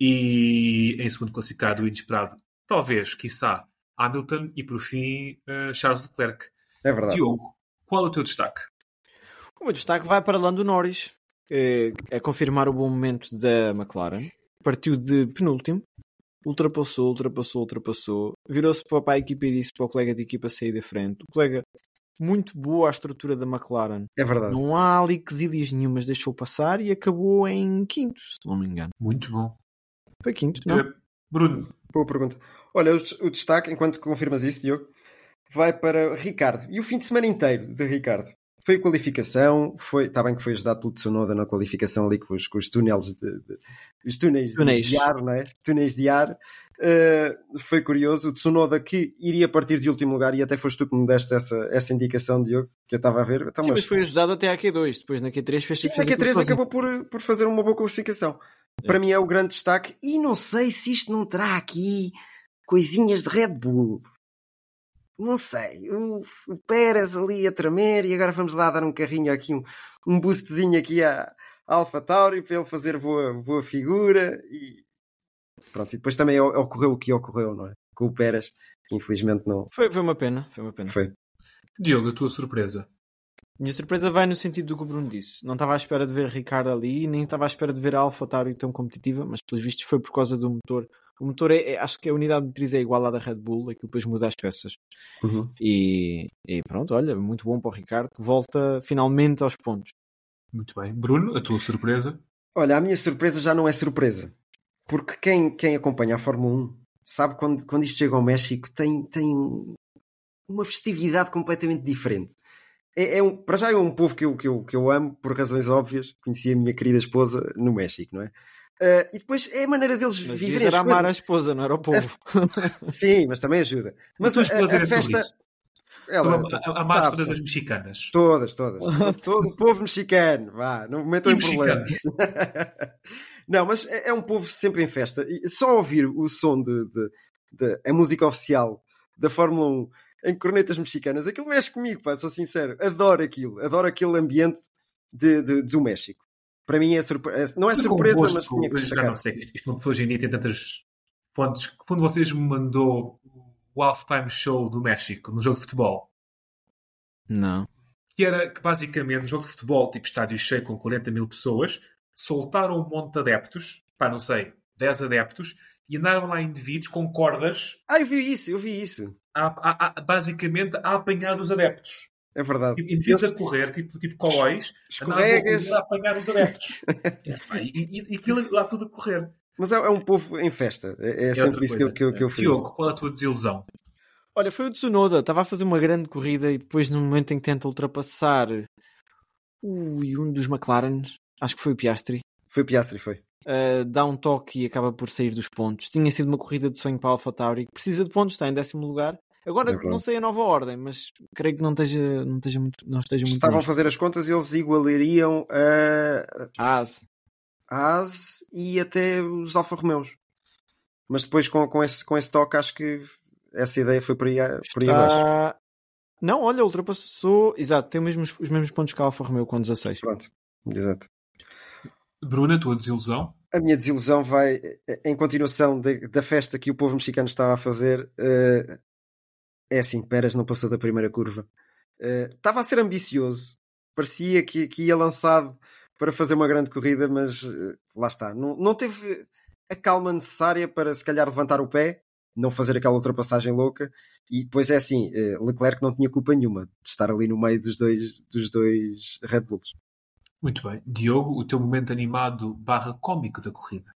E em segundo classificado, o inesperado, talvez, quiçá, Hamilton, e por fim, eh, Charles Leclerc. É verdade. Diogo, qual é o teu destaque? O meu destaque vai para Lando Norris, que é confirmar o bom momento da McLaren. Partiu de penúltimo, ultrapassou, ultrapassou, ultrapassou. Virou-se para a equipa e disse para o colega de equipa sair da frente. O colega, muito boa a estrutura da McLaren. É verdade. Não há ali quesilhas nenhumas, deixou passar e acabou em quinto, se não me engano. Muito bom. Foi quinto, não? Eh, Bruno, Boa pergunta. Olha, o des- o destaque, enquanto confirmas isso, Diogo, vai para Ricardo. E o fim de semana inteiro de Ricardo. Foi a qualificação, foi, está bem que foi ajudado pelo Tsunoda na qualificação ali com os, com os túneis de, de- os túneis, de- Túneis. De, ar, não é? Túneis de ar. Uh, foi curioso. O Tsunoda que iria partir de último lugar e até foste tu que me deste essa, essa indicação, Diogo, que eu estava a ver. Então, Sim, mas- mas foi ajudado até à Q2. Depois na Q3 fez Sim, fez a aquilo Q3 sozinho. acabou por, por fazer uma boa classificação. Para mim é o grande destaque. E não sei se isto não terá aqui coisinhas de Red Bull. Não sei. O, o Pérez ali a tremer e agora vamos lá dar um carrinho aqui, um, um boostzinho aqui à, à Alpha Tauri para ele fazer boa, boa figura. E pronto, e depois também o- ocorreu o que ocorreu, não é? Com o Pérez, que infelizmente não Foi, foi uma pena, foi uma pena. foi. Diogo, a tua surpresa. Minha surpresa vai no sentido do que o Bruno disse. Não estava à espera de ver Ricardo ali, nem estava à espera de ver a Alfa Tauri tão competitiva, mas pelos vistos foi por causa do motor. O motor é, é- acho que a unidade motriz é igual à da Red Bull, aquilo depois muda as peças. Uhum. E, e pronto, olha, muito bom para o Ricardo, que volta finalmente aos pontos. Muito bem. Bruno, a tua surpresa. Olha, a minha surpresa já não é surpresa. Porque quem, quem acompanha a Fórmula 1 sabe quando, quando isto chega ao México tem, tem uma festividade completamente diferente. É, é um, para já é um povo que eu, que, eu, que eu amo, por razões óbvias. Conheci a minha querida esposa no México, não é? Ah, e depois é a maneira deles Mas viverem era amar a esposa, não era o povo. *laughs* Sim, mas também ajuda. Mas Mas a, a a- a festa... isto. Ela, a- a- sabe, todas as mexicanas. Todas, todas. *laughs* Todo o povo mexicano, vá, não me metam em problemas. *laughs* não, mas é, é um povo sempre em festa. E só ouvir o som de, de- de- a música oficial da Fórmula 1 em cornetas mexicanas, aquilo mexe comigo, pá, sou sincero. Adoro aquilo, adoro aquele ambiente de, de- do México. Para mim é surpresa. Não é surpresa, gosto, mas tinha que destacar. não sei. Hoje em dia tem tantos pontos. Quando vocês me mandou o halftime show do México no jogo de futebol, Não. que era que basicamente um jogo de futebol, tipo estádio cheio com 40 mil pessoas, soltaram um monte de adeptos pá, não sei, 10 adeptos e andaram lá indivíduos com cordas Ah, eu vi isso, eu vi isso. A, a- a- basicamente a apanhar os adeptos. É verdade. Tipo, Indivíduos a correr, tipo, tipo a Escorregas. a apanhar os adeptos. *laughs* Pá, e, e, e aquilo lá tudo a correr. Mas é, é um povo em festa. É, é É sempre isso que eu, que eu, que eu fiz. Diogo, qual é a tua desilusão? Olha, foi o Tsunoda, estava a fazer uma grande corrida e depois, no momento em que tenta ultrapassar ui, um dos McLarens, acho que foi o Piastri, Foi o Piastri, foi. Uh, dá um toque e acaba por sair dos pontos. Tinha sido uma corrida de sonho para a AlphaTauri, que precisa de pontos, está em décimo lugar. Agora É não sei a nova ordem, mas creio que não esteja, não esteja muito, não esteja muito Estavam a longe. fazer as contas e eles igualariam a a AS e até os Alfa Romeus. Mas depois com, com, esse, com esse toque acho que essa ideia foi por aí, por aí abaixo. Está... Não, olha, ultrapassou. Exato, tem os mesmos, os mesmos pontos que a Alfa Romeo com 16. Pronto, exato. Bruna, a tua desilusão? A minha desilusão vai em continuação de- da festa que o povo mexicano estava a fazer. eh, é assim, Pérez não passou da primeira curva. Eh, estava a ser ambicioso. Parecia que, que ia lançado para fazer uma grande corrida, mas eh, lá está. Não, não teve a calma necessária para se calhar levantar o pé, não fazer aquela ultrapassagem louca. E depois é assim, Leclerc não tinha culpa nenhuma de estar ali no meio dos dois, dos dois Red Bulls. Muito bem. Diogo, o teu momento animado barra cómico da corrida.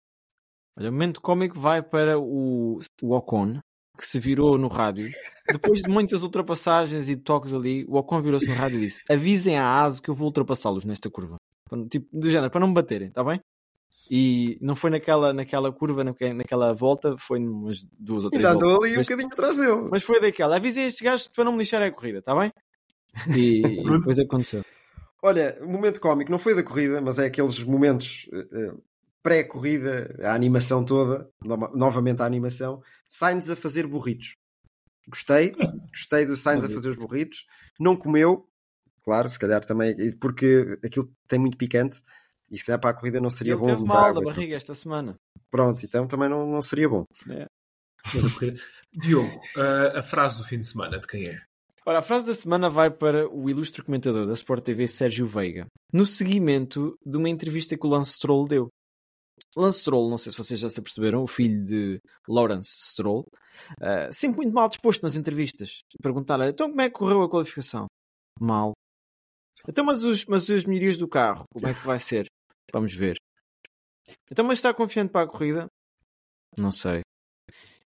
Olha, o momento cómico vai para o, o Ocon, que se virou no rádio. Depois de muitas ultrapassagens e toques ali, o Ocon virou-se no rádio e disse: Avisem a ASO que eu vou ultrapassá-los nesta curva. Tipo, do género, para não me baterem, está bem? E não foi naquela, naquela curva, naque- naquela volta, foi umas duas ou três Ainda andou voltas. ali um bocadinho atrás dele. Mas foi daquela. Avisem estes gajos para não me lixarem a corrida, está bem? E, e depois aconteceu. Olha, o momento cómico não foi da corrida, mas é aqueles momentos eh, eh, pré-corrida, a animação toda, no- novamente a animação, Sainz a fazer burritos. Gostei, *laughs* gostei do Sainz a fazer os burritos. Não comeu, claro, se calhar também, porque aquilo tem muito picante e se calhar para a corrida não seria ele bom. teve mal água. da barriga esta semana. Pronto, então também não, não seria bom. Diogo, a, a frase do fim de semana de quem é? Ora, a frase da semana vai para o ilustre comentador da Sport TV, Sérgio Veiga, no seguimento de uma entrevista que o Lance Stroll deu. Lance Stroll, não sei se vocês já se aperceberam, o filho de Lawrence Stroll, ah, sempre muito mal disposto nas entrevistas. Perguntar-lhe, então como é que correu a qualificação? Mal. Então, mas os, mas as melhorias do carro, como é que vai ser? Vamos ver. Então, mas está confiante para a corrida? Não sei.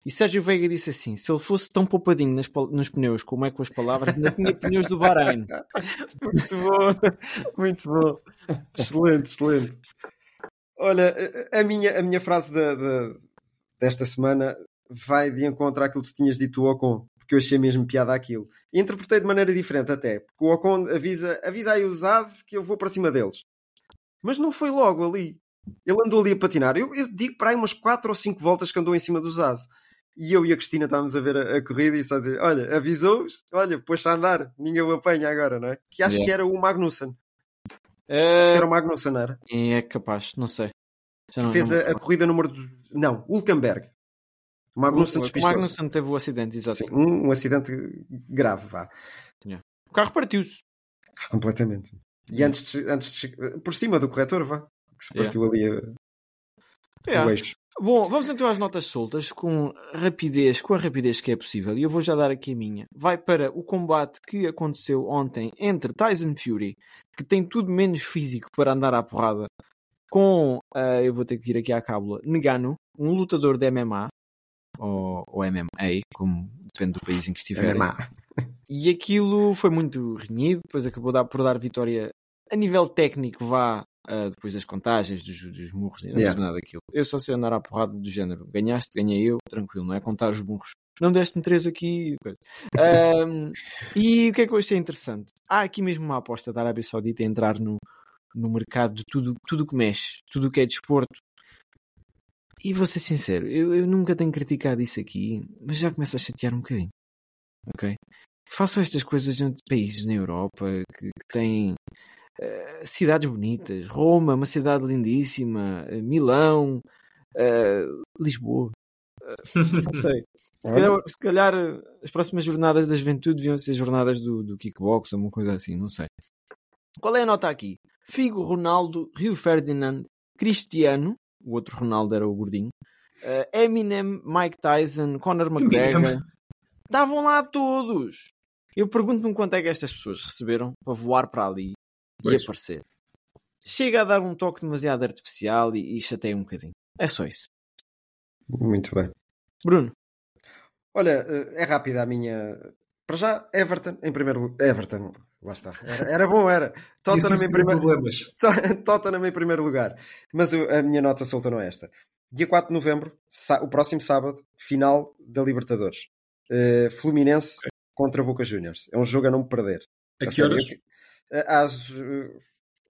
E Sérgio Veiga disse assim: se ele fosse tão poupadinho nas nos pneus como é com as palavras, ainda tinha pneus do Bahrein. *laughs* Muito bom, muito bom. Excelente, excelente. Olha, a- a minha, a minha frase da- desta semana vai de encontro àquilo que tu tinhas dito Ocon, porque eu achei mesmo piada aquilo. E interpretei de maneira diferente até, porque o Ocon avisa, avisa aí os As que eu vou para cima deles. Mas não foi logo ali. Ele andou ali a patinar. Eu, eu digo para aí umas 4 ou 5 voltas que andou em cima dos As. E eu e a Cristina estávamos a ver a, a corrida e só a dizer: Olha, avisou-os, olha, pôs-se a andar, ninguém o apanha agora, não é? Que acho Yeah. que era o Magnussen. Acho que É, era o Magnussen, não era? é capaz, não sei. Não, fez não a, a corrida número. de- Não, Hulkenberg. O Magnussen O- o despistou Magnussen teve o acidente, exato. Sim, um, um acidente grave, vá. O carro partiu-se. Completamente. E Hum. antes, de- antes de- por cima do corretor, vá. Que se Yeah. partiu ali a- É. o eixo. Bom, vamos então às notas soltas com rapidez, com a rapidez que é possível. E eu vou já dar aqui a minha. Vai para o combate que aconteceu ontem entre Tyson Fury, que tem tudo menos físico para andar à porrada, com, ah, eu vou ter que ir aqui à cábula, Negano, um lutador de MMA, ou, ou MMA, como depende do país em que estiver. MMA. E aquilo foi muito renhido, depois acabou por dar vitória a nível técnico, vá ah, depois das contagens, dos, dos murros, não Yeah. nada daquilo. Eu só sei andar à porrada do género. Ganhaste, ganhei eu, tranquilo, não é contar os burros. Não deste-me três aqui. Ahm, *laughs* e o que é que eu achei interessante? Há aqui mesmo uma aposta da Arábia Saudita a entrar no, no mercado de tudo tudo que mexe, tudo o que é desporto. E vou ser sincero, eu, eu nunca tenho criticado isso aqui, mas já começa a chatear um bocadinho. Ok? Façam estas coisas em países na Europa que, que têm eh, cidades bonitas. Roma, uma cidade lindíssima. eh, Milão, eh, Lisboa. Não sei. *laughs* Se calhar, se calhar, as próximas jornadas da juventude deviam ser jornadas do, do kickbox ou uma coisa assim, não sei. Qual é a nota aqui? Figo, Ronaldo, Rio Ferdinand, Cristiano, o outro Ronaldo era o gordinho. Uh, Eminem, Mike Tyson, Conor *laughs* McGregor. Davam lá todos. Eu pergunto-me quanto é que estas pessoas receberam para voar para ali Pois. e aparecer. Chega a dar um toque demasiado artificial e, e chateia um bocadinho. É só isso. Muito bem. Bruno, Olha, eh, é rápida a minha. Para já, Everton em primeiro lugar. Everton, lá está. Era, era bom, era. *laughs* Tottenham em, primeiro... *laughs* Tottenham em primeiro lugar. Mas a minha nota solta não é esta. Dia 4 de novembro, o próximo sábado, final da Libertadores. Eh, Fluminense contra Boca Juniors. É um jogo a não perder. A A que horas? eu- às, eh,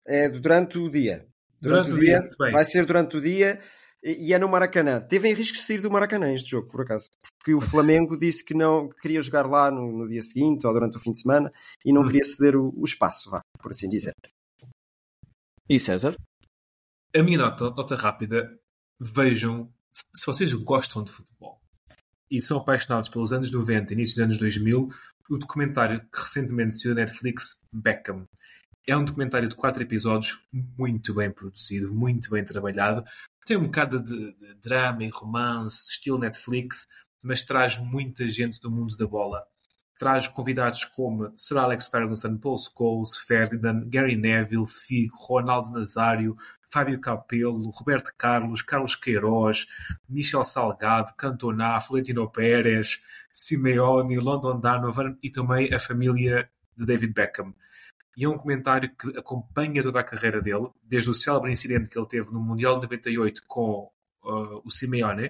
é durante o dia. Durante o dia, bem. Vai ser durante o dia e e é no Maracanã. Teve em risco de sair do Maracanã este jogo, por acaso. Porque o Flamengo disse que não que queria jogar lá no, no dia seguinte ou durante o fim de semana e não Hum. queria ceder o, o espaço, vá, por assim dizer. e César? A minha nota, nota rápida, vejam, se se vocês gostam de futebol e são apaixonados pelos anos 90 e início dos anos 2000, o documentário que recentemente saiu da Netflix, Beckham, é um documentário de quatro episódios muito bem produzido, muito bem trabalhado. Tem um bocado de, de drama e romance, estilo Netflix, mas traz muita gente do mundo da bola. Traz convidados como Sir Alex Ferguson, Paul Scholes, Ferdinand, Gary Neville, Figo, Ronaldo Nazário, Fábio Capello, Roberto Carlos, Carlos Queiroz, Michel Salgado, Cantona, Florentino Pérez, Simeone, London Donovan e também a família de David Beckham. E é um comentário que acompanha toda a carreira dele, desde o célebre incidente que ele teve no Mundial de 98 com uh, o Simeone,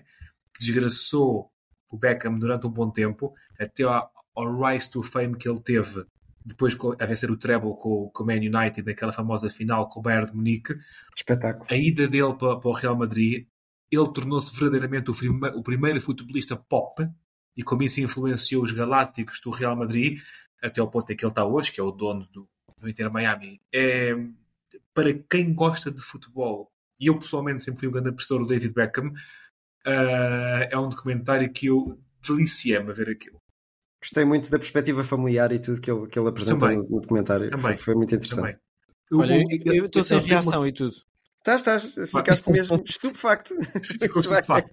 que desgraçou o Beckham durante um bom tempo, até ao, ao rise to fame que ele teve depois a vencer o treble com, com o Man United naquela famosa final com o Bayern de Munique, Espetáculo. a ida dele para, para o Real Madrid, ele tornou-se verdadeiramente o, prime- o primeiro futebolista pop e como isso influenciou os galácticos do Real Madrid até ao ponto em que ele está hoje, que é o dono do, do Inter Miami. É, para quem gosta de futebol, e eu pessoalmente sempre fui um grande apreciador do David Beckham, ah, é um documentário que eu deliciei-me a ver aquilo. Gostei muito da perspectiva familiar e tudo que ele, que ele apresentou Também. no, documentário. Também. Foi, foi muito interessante. Também. Olha, eu- eu estou sem tem uma- reação e tudo. Estás, estás, ficaste mesmo *laughs* estupefacto. Ficou estupefacto.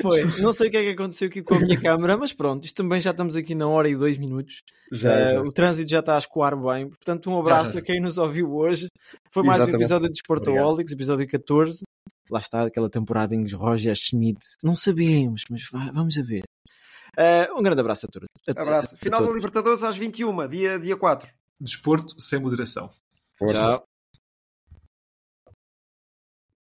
Foi. Não sei o que é que aconteceu aqui com a minha câmera, mas pronto, isto também já estamos aqui na hora e dois minutos. Já, Eh, já. O trânsito já está a escoar bem. Portanto, um abraço Já, já. a quem nos ouviu hoje. Foi mais um Exatamente. episódio de Sportaholics, episódio 14. Lá está, aquela temporada em que Roger Schmidt. Não sabíamos, mas vá- vamos a ver. Eh, um grande abraço a todos. Abraço. Final da. Libertadores às 21, dia, dia 4. Desporto sem moderação. Força. Tchau.